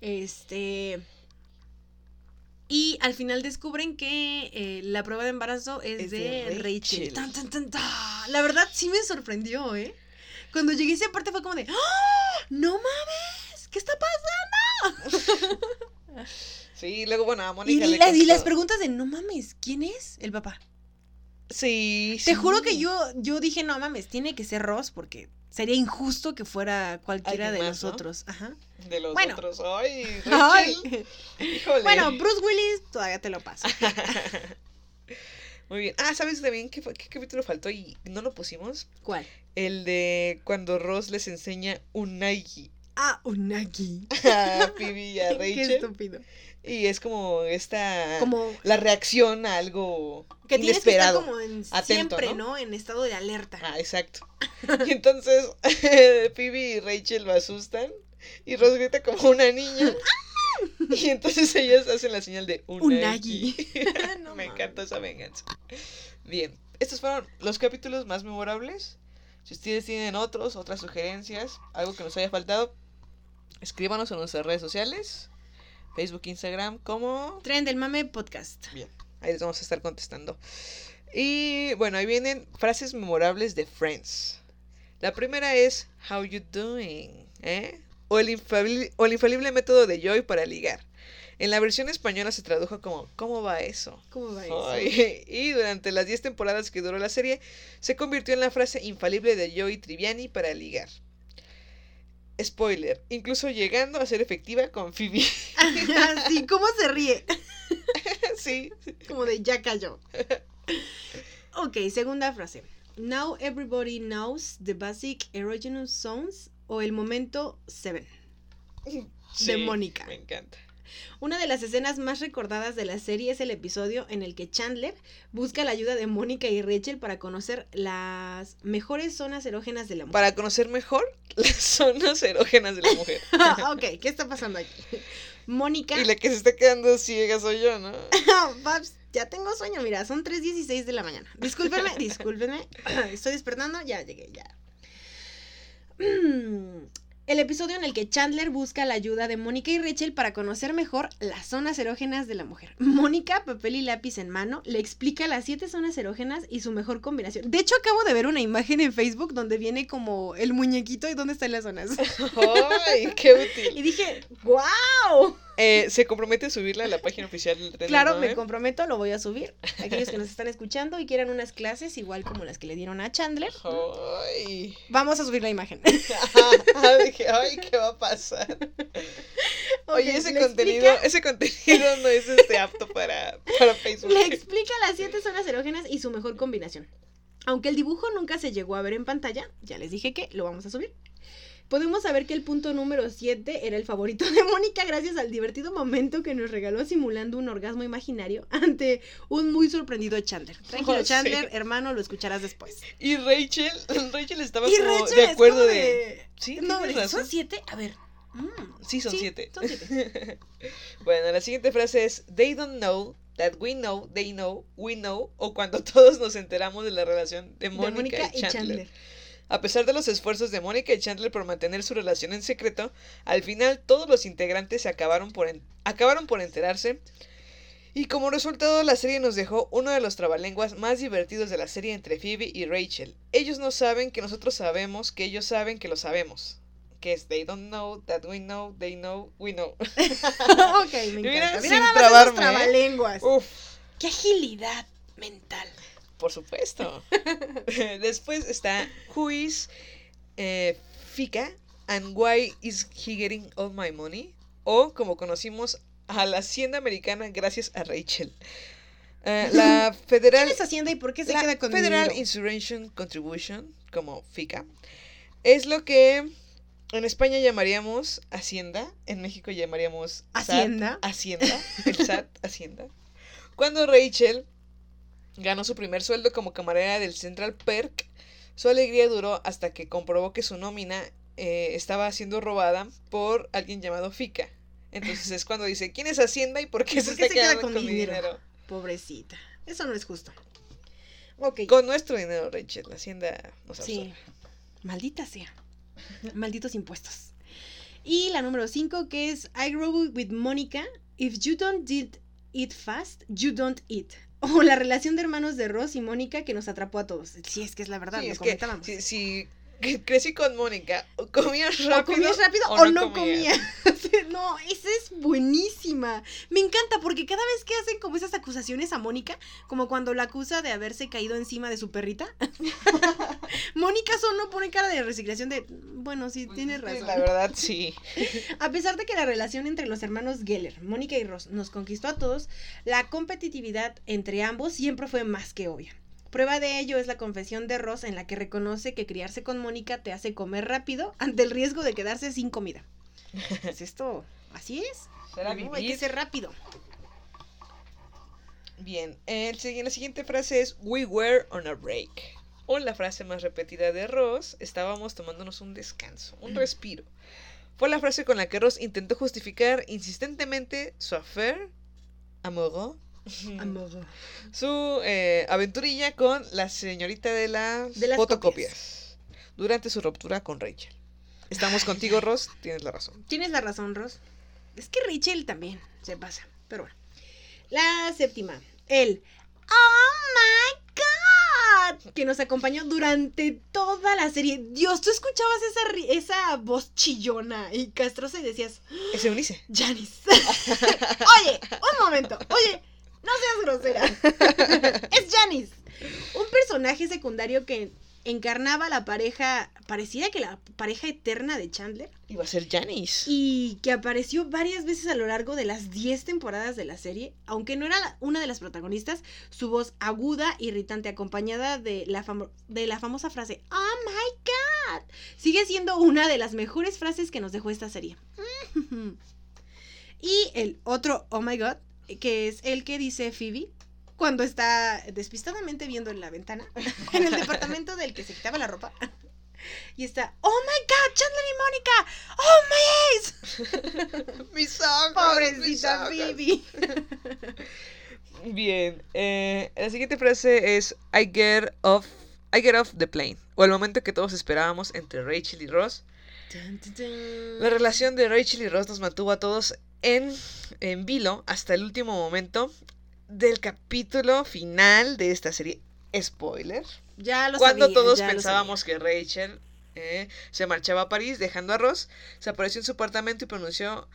Este. Y al final descubren que eh, la prueba de embarazo es, Es de, de Rachel. Rachel. Tan, tan, tan, tan. La verdad sí me sorprendió, ¿eh? Cuando llegué a esa parte fue como de ¡Ah! ¡No mames! ¿Qué está pasando? Sí, luego, bueno, a Y, Mónica le las, y las preguntas de, no mames, ¿quién es el papá? Sí, Te sí. juro que yo, yo dije, no mames, tiene que ser Ross porque sería injusto que fuera cualquiera de más, los ¿no? otros. Ajá. De los Bueno. otros. Ay, Ay. Híjole. Bueno, Bruce Willis todavía te lo paso. Muy bien. Ah, ¿sabes también qué, fue- qué capítulo faltó y no lo pusimos? ¿Cuál? El de cuando Ross les enseña un Nike Ah, Unagi. a Phoebe y a Qué Rachel. estúpido. Y es como esta... Como La reacción a algo que tienes que estar inesperado. como en, atento, siempre, ¿no? ¿no? En estado de alerta. Ah, exacto. Y entonces Phoebe y Rachel lo asustan y Ross grita como una niña. Y entonces ellas hacen la señal de Unagi. unagi. No Me encanta esa venganza. Bien, estos fueron los capítulos más memorables. Si ustedes tienen otros, otras sugerencias, algo que nos haya faltado, escríbanos en nuestras redes sociales, Facebook, Instagram, como Tren del Mame Podcast. Ahí les vamos a estar contestando. Y bueno, ahí vienen frases memorables de Friends. La primera es How you doing? ¿Eh? O, el infalible, o el infalible método de Joy para ligar. En la versión española se tradujo como ¿Cómo va eso? ¿Cómo va eso? Ay, y durante las 10 temporadas que duró la serie, se convirtió en la frase infalible de Joey Triviani para ligar. Spoiler, incluso llegando a ser efectiva con Phoebe. sí, ¿cómo se ríe? sí, Como de ya cayó. Ok, segunda frase. Now everybody knows the basic erogenous sounds o el momento 7. sí, Mónica. Me encanta. Una de las escenas más recordadas de la serie es el episodio en el que Chandler busca la ayuda de Mónica y Rachel para conocer las mejores zonas erógenas de la mujer. Para conocer mejor las zonas erógenas de la mujer. ok, ¿qué está pasando aquí? Mónica. y la que se está quedando ciega soy yo, ¿no? Babs, ya tengo sueño, mira, son 3.16 de la mañana. Discúlpenme, discúlpenme. Estoy despertando, ya llegué, ya. El episodio en el que Chandler busca la ayuda de Mónica y Rachel para conocer mejor las zonas erógenas de la mujer. Mónica, papel y lápiz en mano, le explica las siete zonas erógenas y su mejor combinación. De hecho, acabo de ver una imagen en Facebook donde viene como el muñequito y dónde están las zonas. ¡Ay, qué útil! Y dije, ¡wow! Eh, ¿Se compromete a subirla a la página oficial del Tren Claro, me comprometo, lo voy a subir. Aquellos que nos están escuchando y quieran unas clases igual como las que le dieron a Chandler, Ay. vamos a subir la imagen. Dije, ay, ¿qué va a pasar? Oye, ese contenido, explica- ese contenido no es este apto para, para Facebook. Le explica las siete zonas erógenas y su mejor combinación. Aunque el dibujo nunca se llegó a ver en pantalla, ya les dije que lo vamos a subir. Podemos saber que el punto número 7 era el favorito de Mónica gracias al divertido momento que nos regaló simulando un orgasmo imaginario ante un muy sorprendido Chandler. Tranquilo, Oh, sí. Chandler, hermano, lo escucharás después. Y Rachel, Rachel estaba Y como Rachel de acuerdo como de... Sí, No, tienes ¿son razón. siete? A ver. mm, Sí, son sí, siete. Son siete. Bueno, la siguiente frase es They don't know that we know, they know, we know, o cuando todos nos enteramos de la relación de De Mónica, Mónica y Chandler. A pesar de los esfuerzos de Mónica y Chandler por mantener su relación en secreto, al final todos los integrantes se acabaron por, en- acabaron por enterarse. Y como resultado, la serie nos dejó uno de los trabalenguas más divertidos de la serie entre Phoebe y Rachel. Ellos no saben que nosotros sabemos que ellos saben que lo sabemos. Que es They don't know that we know, they know, we know. ok, me encanta. Mira, Mira, sin trabarme, ¿eh? trabalenguas. Uf. ¡Qué agilidad mental! Por supuesto. Después está Who is eh, Fika and why is he getting all my money? O como conocimos a la hacienda americana gracias a Rachel. Eh, la federal, ¿Quién es Hacienda y por qué se la queda con Federal? Insurrection Contribution, como FICA, es lo que en España llamaríamos Hacienda, en México llamaríamos SAT, ¿Hacienda? Hacienda, el SAT, Hacienda. Cuando Rachel ganó su primer sueldo como camarera del Central Perk, su alegría duró hasta que comprobó que su nómina eh, estaba siendo robada por alguien llamado Fica. Entonces es cuando dice, ¿quién es Hacienda y por qué ¿Y se por qué está se queda quedando con con, mi dinero? dinero? Pobrecita. Eso no es justo. Con nuestro dinero, Rachel. La Hacienda nos Sí. absorbe. Maldita sea. Malditos impuestos. Y la número 5 que es I grow with Monica. If you don't did it fast, you don't eat. O la relación de hermanos de Ross y Mónica que nos atrapó a todos. Sí, es que es la verdad, Sí, lo es que comentábamos. si, si que crecí con Mónica. O comías rápido. o comías rápido o, no comías. no, esa es buenísima. Me encanta porque cada vez que hacen como esas acusaciones a Mónica, como cuando la acusa de haberse caído encima de su perrita, Mónica solo pone cara de resignación de, bueno, sí, tiene Sí, razón. La verdad, sí. A pesar de que la relación entre los hermanos Geller, Mónica y Ross, nos conquistó a todos, la competitividad entre ambos siempre fue más que obvia. Prueba de ello es la confesión de Ross en la que reconoce que criarse con Mónica te hace comer rápido ante el riesgo de quedarse sin comida. Pues esto, así es. Será No, hay que ser rápido. Bien, el, la siguiente frase es We were on a break. O la frase más repetida de Ross, estábamos tomándonos un descanso, un respiro. Fue la frase con la que Ross intentó justificar insistentemente su affair, amoureux, su eh, aventurilla con la señorita de las, De las fotocopias durante su ruptura con Rachel. Estamos contigo, Ross, tienes la razón. Tienes la razón, Ross. Es que Rachel también se pasa. Pero bueno. La séptima. El Oh my God. Que nos acompañó durante toda la serie. Dios, tú escuchabas esa, esa voz chillona y castrosa y decías, Es Eunice. Janice. Oye, un momento. Oye, no seas grosera. es Janice. Un personaje secundario que encarnaba la pareja, parecía que la pareja eterna de Chandler Iba a ser Janice. y que apareció varias veces a lo largo de las 10 temporadas de la serie, aunque no era la- una de las protagonistas, su voz aguda, irritante, acompañada de la, de la famosa frase ¡Oh my God! sigue siendo una de las mejores frases que nos dejó esta serie. y el otro ¡Oh my God! Que es el que dice Phoebe cuando está despistadamente viendo en la ventana en el departamento del que se quitaba la ropa. Y está, oh my god, Chandler y Mónica, oh my ace. Mis ojos. mis Pobrecita ojos. Phoebe. Bien, eh, la siguiente frase es I get off I get off the plane. O el momento que todos esperábamos entre Rachel y Ross. La relación de Rachel y Ross nos mantuvo a todos en, en vilo hasta el último momento del capítulo final de esta serie. Spoiler. Ya lo Cuando sabía, todos ya lo pensábamos que Rachel eh, se marchaba a París dejando a Ross, se apareció en su apartamento y pronunció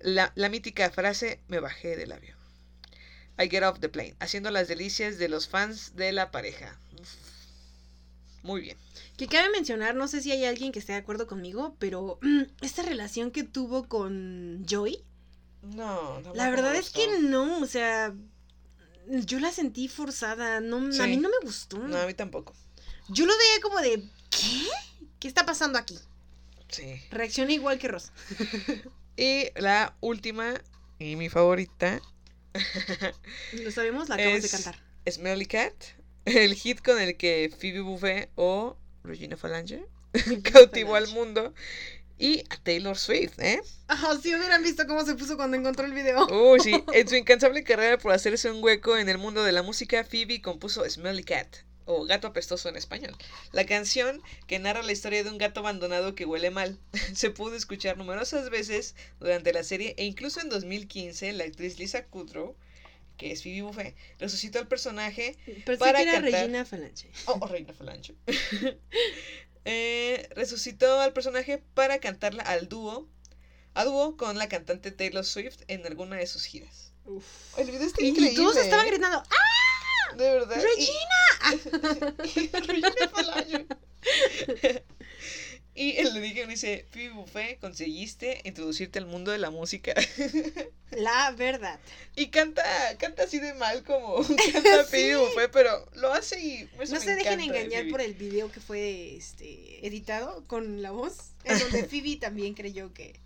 la, la mítica frase me bajé del avión. I get off the plane, haciendo las delicias de los fans de la pareja. Uf. Muy bien. Que cabe mencionar, no sé si hay alguien que esté de acuerdo conmigo, pero mm, esta relación que tuvo con Joy, No, no la verdad es que no, o sea, yo la sentí forzada, no, Sí. a mí no me gustó. No, a mí tampoco. Yo lo veía como de, ¿qué? ¿Qué está pasando aquí? Sí. Reaccioné igual que Ross. Y la última y mi favorita Lo sabemos, la acabamos de cantar. Smelly Cat, el hit con el que Phoebe Buffet o Regina Falange cautivó al mundo y a Taylor Swift, ¿eh? Ah, si hubieran visto cómo se puso cuando encontró el video. Uy, sí, en su incansable carrera por hacerse un hueco en el mundo de la música, Phoebe compuso Smelly Cat, o Gato Apestoso en español. La canción, que narra la historia de un gato abandonado que huele mal, se pudo escuchar numerosas veces durante la serie e incluso en 2015 la actriz Lisa Kudrow, que es Phoebe Buffet, resucitó al personaje Pensé Para que era cantar. Regina Falange. Oh, Reina Falange. Eh, resucitó al personaje para cantarla al dúo, a dúo con la cantante Taylor Swift en alguna de sus giras. El video está Y, y increíble. todos estaban gritando, ¡ah! De verdad. ¡Regina! Y, Regina Falange. Y él le dije, me dice, Phoebe Buffet, conseguiste introducirte al mundo de la música. La verdad. Y canta, canta así de mal como canta Sí. Phoebe Buffet, pero lo hace y eso No me se dejen de engañar por el video que fue este editado con la voz, en donde Phoebe también creyó que,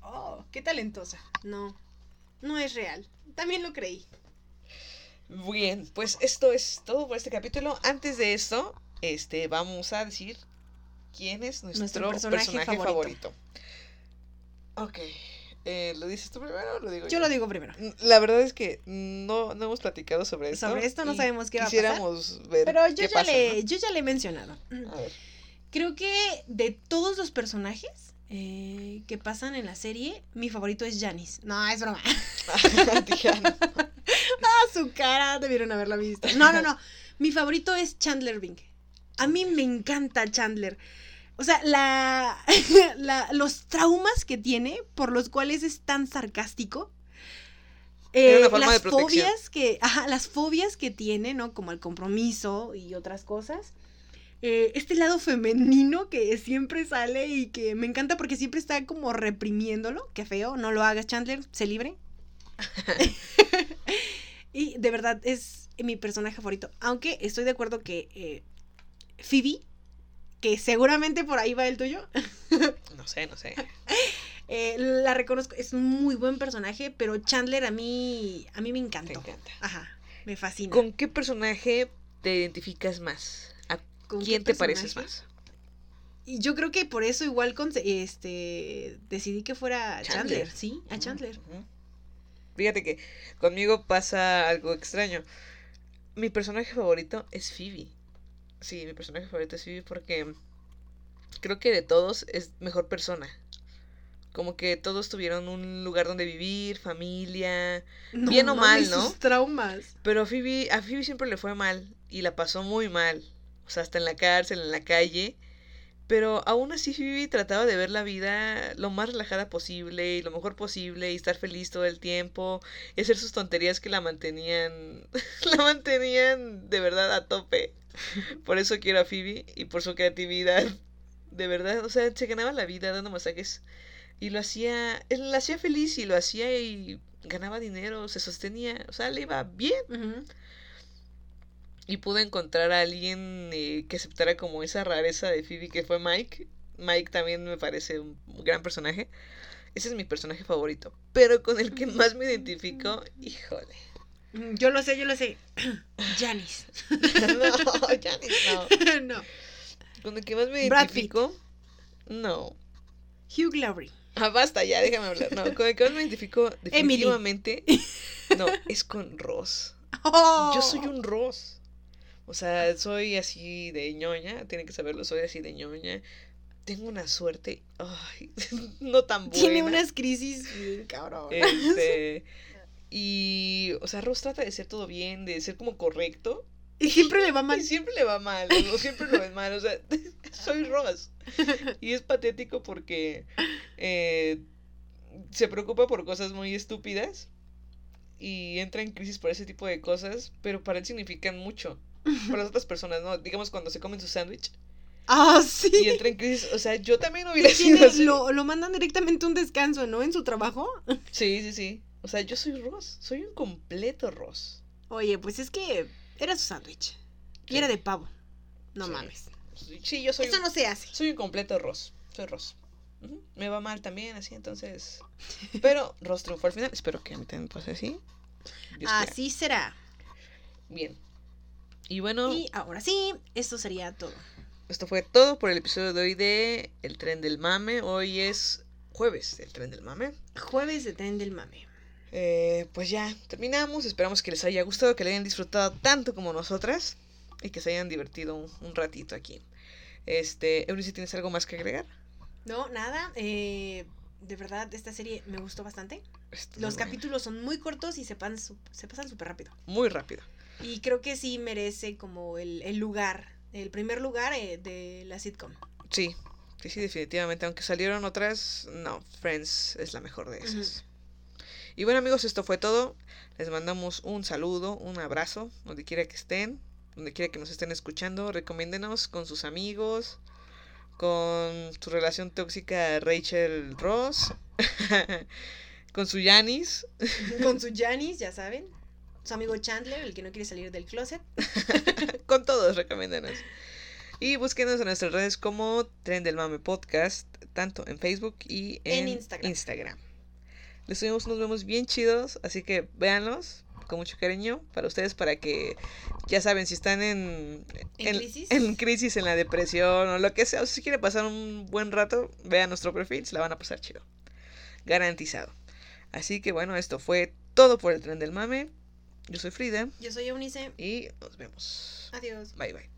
oh, qué talentosa. No, no es real. También lo creí. Bien, pues esto es todo por este capítulo. Antes de esto, este, vamos a decir quién es nuestro, Nuestro personaje, personaje favorito. Ok, eh, ¿lo dices tú primero o lo digo yo? Yo lo digo primero. Mm, La verdad es que no, no hemos platicado sobre esto. Sobre esto no sabemos qué va a pasar, Quisiéramos ver Pero yo qué ya, pasa, le, yo ya le he mencionado. A ver. Creo que de todos los personajes eh, que pasan en la serie, mi favorito es Janice. No, es broma. Ah. Ah, su cara, debieron haberla visto. No, no, no. Mi favorito es Chandler Bing. A mí me encanta Chandler. O sea, la, la- los traumas que tiene por los cuales es tan sarcástico. Eh, una forma las de fobias que, ajá, las fobias que tiene, ¿no? Como el compromiso y otras cosas. Eh, este lado femenino que siempre sale y que me encanta porque siempre está como reprimiéndolo. Qué feo, no lo hagas, Chandler, sé libre. y de verdad es mi personaje favorito. Aunque estoy de acuerdo que eh, Phoebe, que seguramente por ahí va el tuyo, No sé, no sé. eh, la reconozco, es un muy buen personaje, pero Chandler a mí, a mí me Te encantó. encanta. Ajá, me fascina. ¿Con qué personaje te identificas más? ¿A ¿Con qué quién te pareces más? Y yo creo que por eso igual con, este decidí que fuera Chandler, Chandler. sí, a Chandler. Fíjate que conmigo pasa algo extraño. Mi personaje favorito es Phoebe. Sí, mi personaje favorito es Phoebe porque creo que de todos es mejor persona. Como que todos tuvieron un lugar donde vivir, familia. No Bien o mal, ¿no? sus traumas. Pero a Phoebe, a Phoebe siempre le fue mal y la pasó muy mal. O sea, hasta en la cárcel, en la calle. Pero aún así Phoebe trataba de ver la vida lo más relajada posible y lo mejor posible y estar feliz todo el tiempo y hacer sus tonterías que la mantenían, la mantenían de verdad a tope. Por eso quiero a Phoebe y por su creatividad. De verdad, o sea, se ganaba la vida dando masajes y lo hacía, él la hacía feliz y lo hacía y ganaba dinero, se sostenía, o sea, le iba bien y pude encontrar a alguien eh, que aceptara como esa rareza de Phoebe que fue Mike. Mike también me parece un gran personaje. Ese es mi personaje favorito. Pero con el que más me identifico, híjole. Mm, Yo lo sé, yo lo sé. Janice. no, Janice, no. no. Con el que más me Brad Pitt. identifico, no. Hugh Laurie. Ah, basta, ya, déjame hablar. No, con el que más me identifico Emily. definitivamente, no, es con Ross. Oh. Yo soy un Ross. O sea, soy así de ñoña, tienen que saberlo, soy así de ñoña. Tengo una suerte, ay, no tan buena. Tiene unas crisis, cabrón. Este, y, o sea, Ross trata de ser todo bien, de ser como correcto. Y siempre le va mal. Y siempre le va mal, o siempre lo ves mal, o sea, soy Ross. Y es patético porque eh, se preocupa por cosas muy estúpidas y entra en crisis por ese tipo de cosas, pero para él significan mucho. Para las otras personas, ¿no? Digamos cuando se comen su sándwich Ah, sí. y entra en crisis, o sea, yo también hubiera sido así. lo, lo mandan directamente a un descanso, ¿no? En su trabajo. Sí, sí, sí. O sea, yo soy Ross, soy un completo Ross. Oye, pues es que era su sándwich. Y Sí. era de pavo. No Sí. mames. Sí, yo soy Eso un- no se hace. Soy un completo Ross. Soy Ross. Me va mal también, así, entonces. Pero Ross triunfó al final. Espero que a mí también pase así. Dios quiera. Así será. Bien. Y bueno, Y ahora sí, esto sería todo. esto fue todo por el episodio de hoy de El Tren del Mame. Hoy es jueves del Tren del Mame. Jueves de tren del mame. Eh, pues ya, terminamos. Esperamos que les haya gustado, que le hayan disfrutado tanto como nosotras. Y que se hayan divertido un, un ratito aquí. Este, Eunice, ¿tienes algo más que agregar? No, nada. eh, de verdad, esta serie me gustó bastante. Los capítulos son muy cortos y se, pan- su- se pasan súper rápido. Muy rápido. Y creo que sí merece como el, el lugar, el primer lugar eh, de la sitcom. Sí, sí, sí, definitivamente. Aunque salieron otras, no, Friends es la mejor de esas. Y bueno amigos, esto fue todo. Les mandamos un saludo, un abrazo, donde quiera que estén, donde quiera que nos estén escuchando. Recomiéndenos con sus amigos, con su relación tóxica Rachel Ross, con su Yanis. Con su Janice, ya saben. Su amigo Chandler, el que no quiere salir del closet. con todos, recomiéndenos. Y búsquenos en nuestras redes como Tren del Mame Podcast, tanto en Facebook y en, En Instagram. Instagram. Les subimos unos vemos bien chidos, así que véanlos con mucho cariño para ustedes, para que ya saben si están en, ¿En crisis? en crisis, en la depresión o lo que sea, o si quieren pasar un buen rato, vean nuestro perfil, se la van a pasar chido. Garantizado. Así que bueno, esto fue todo por el Tren del Mame. Yo soy Frida Yo soy Eunice. y nos vemos. Adiós. Bye bye.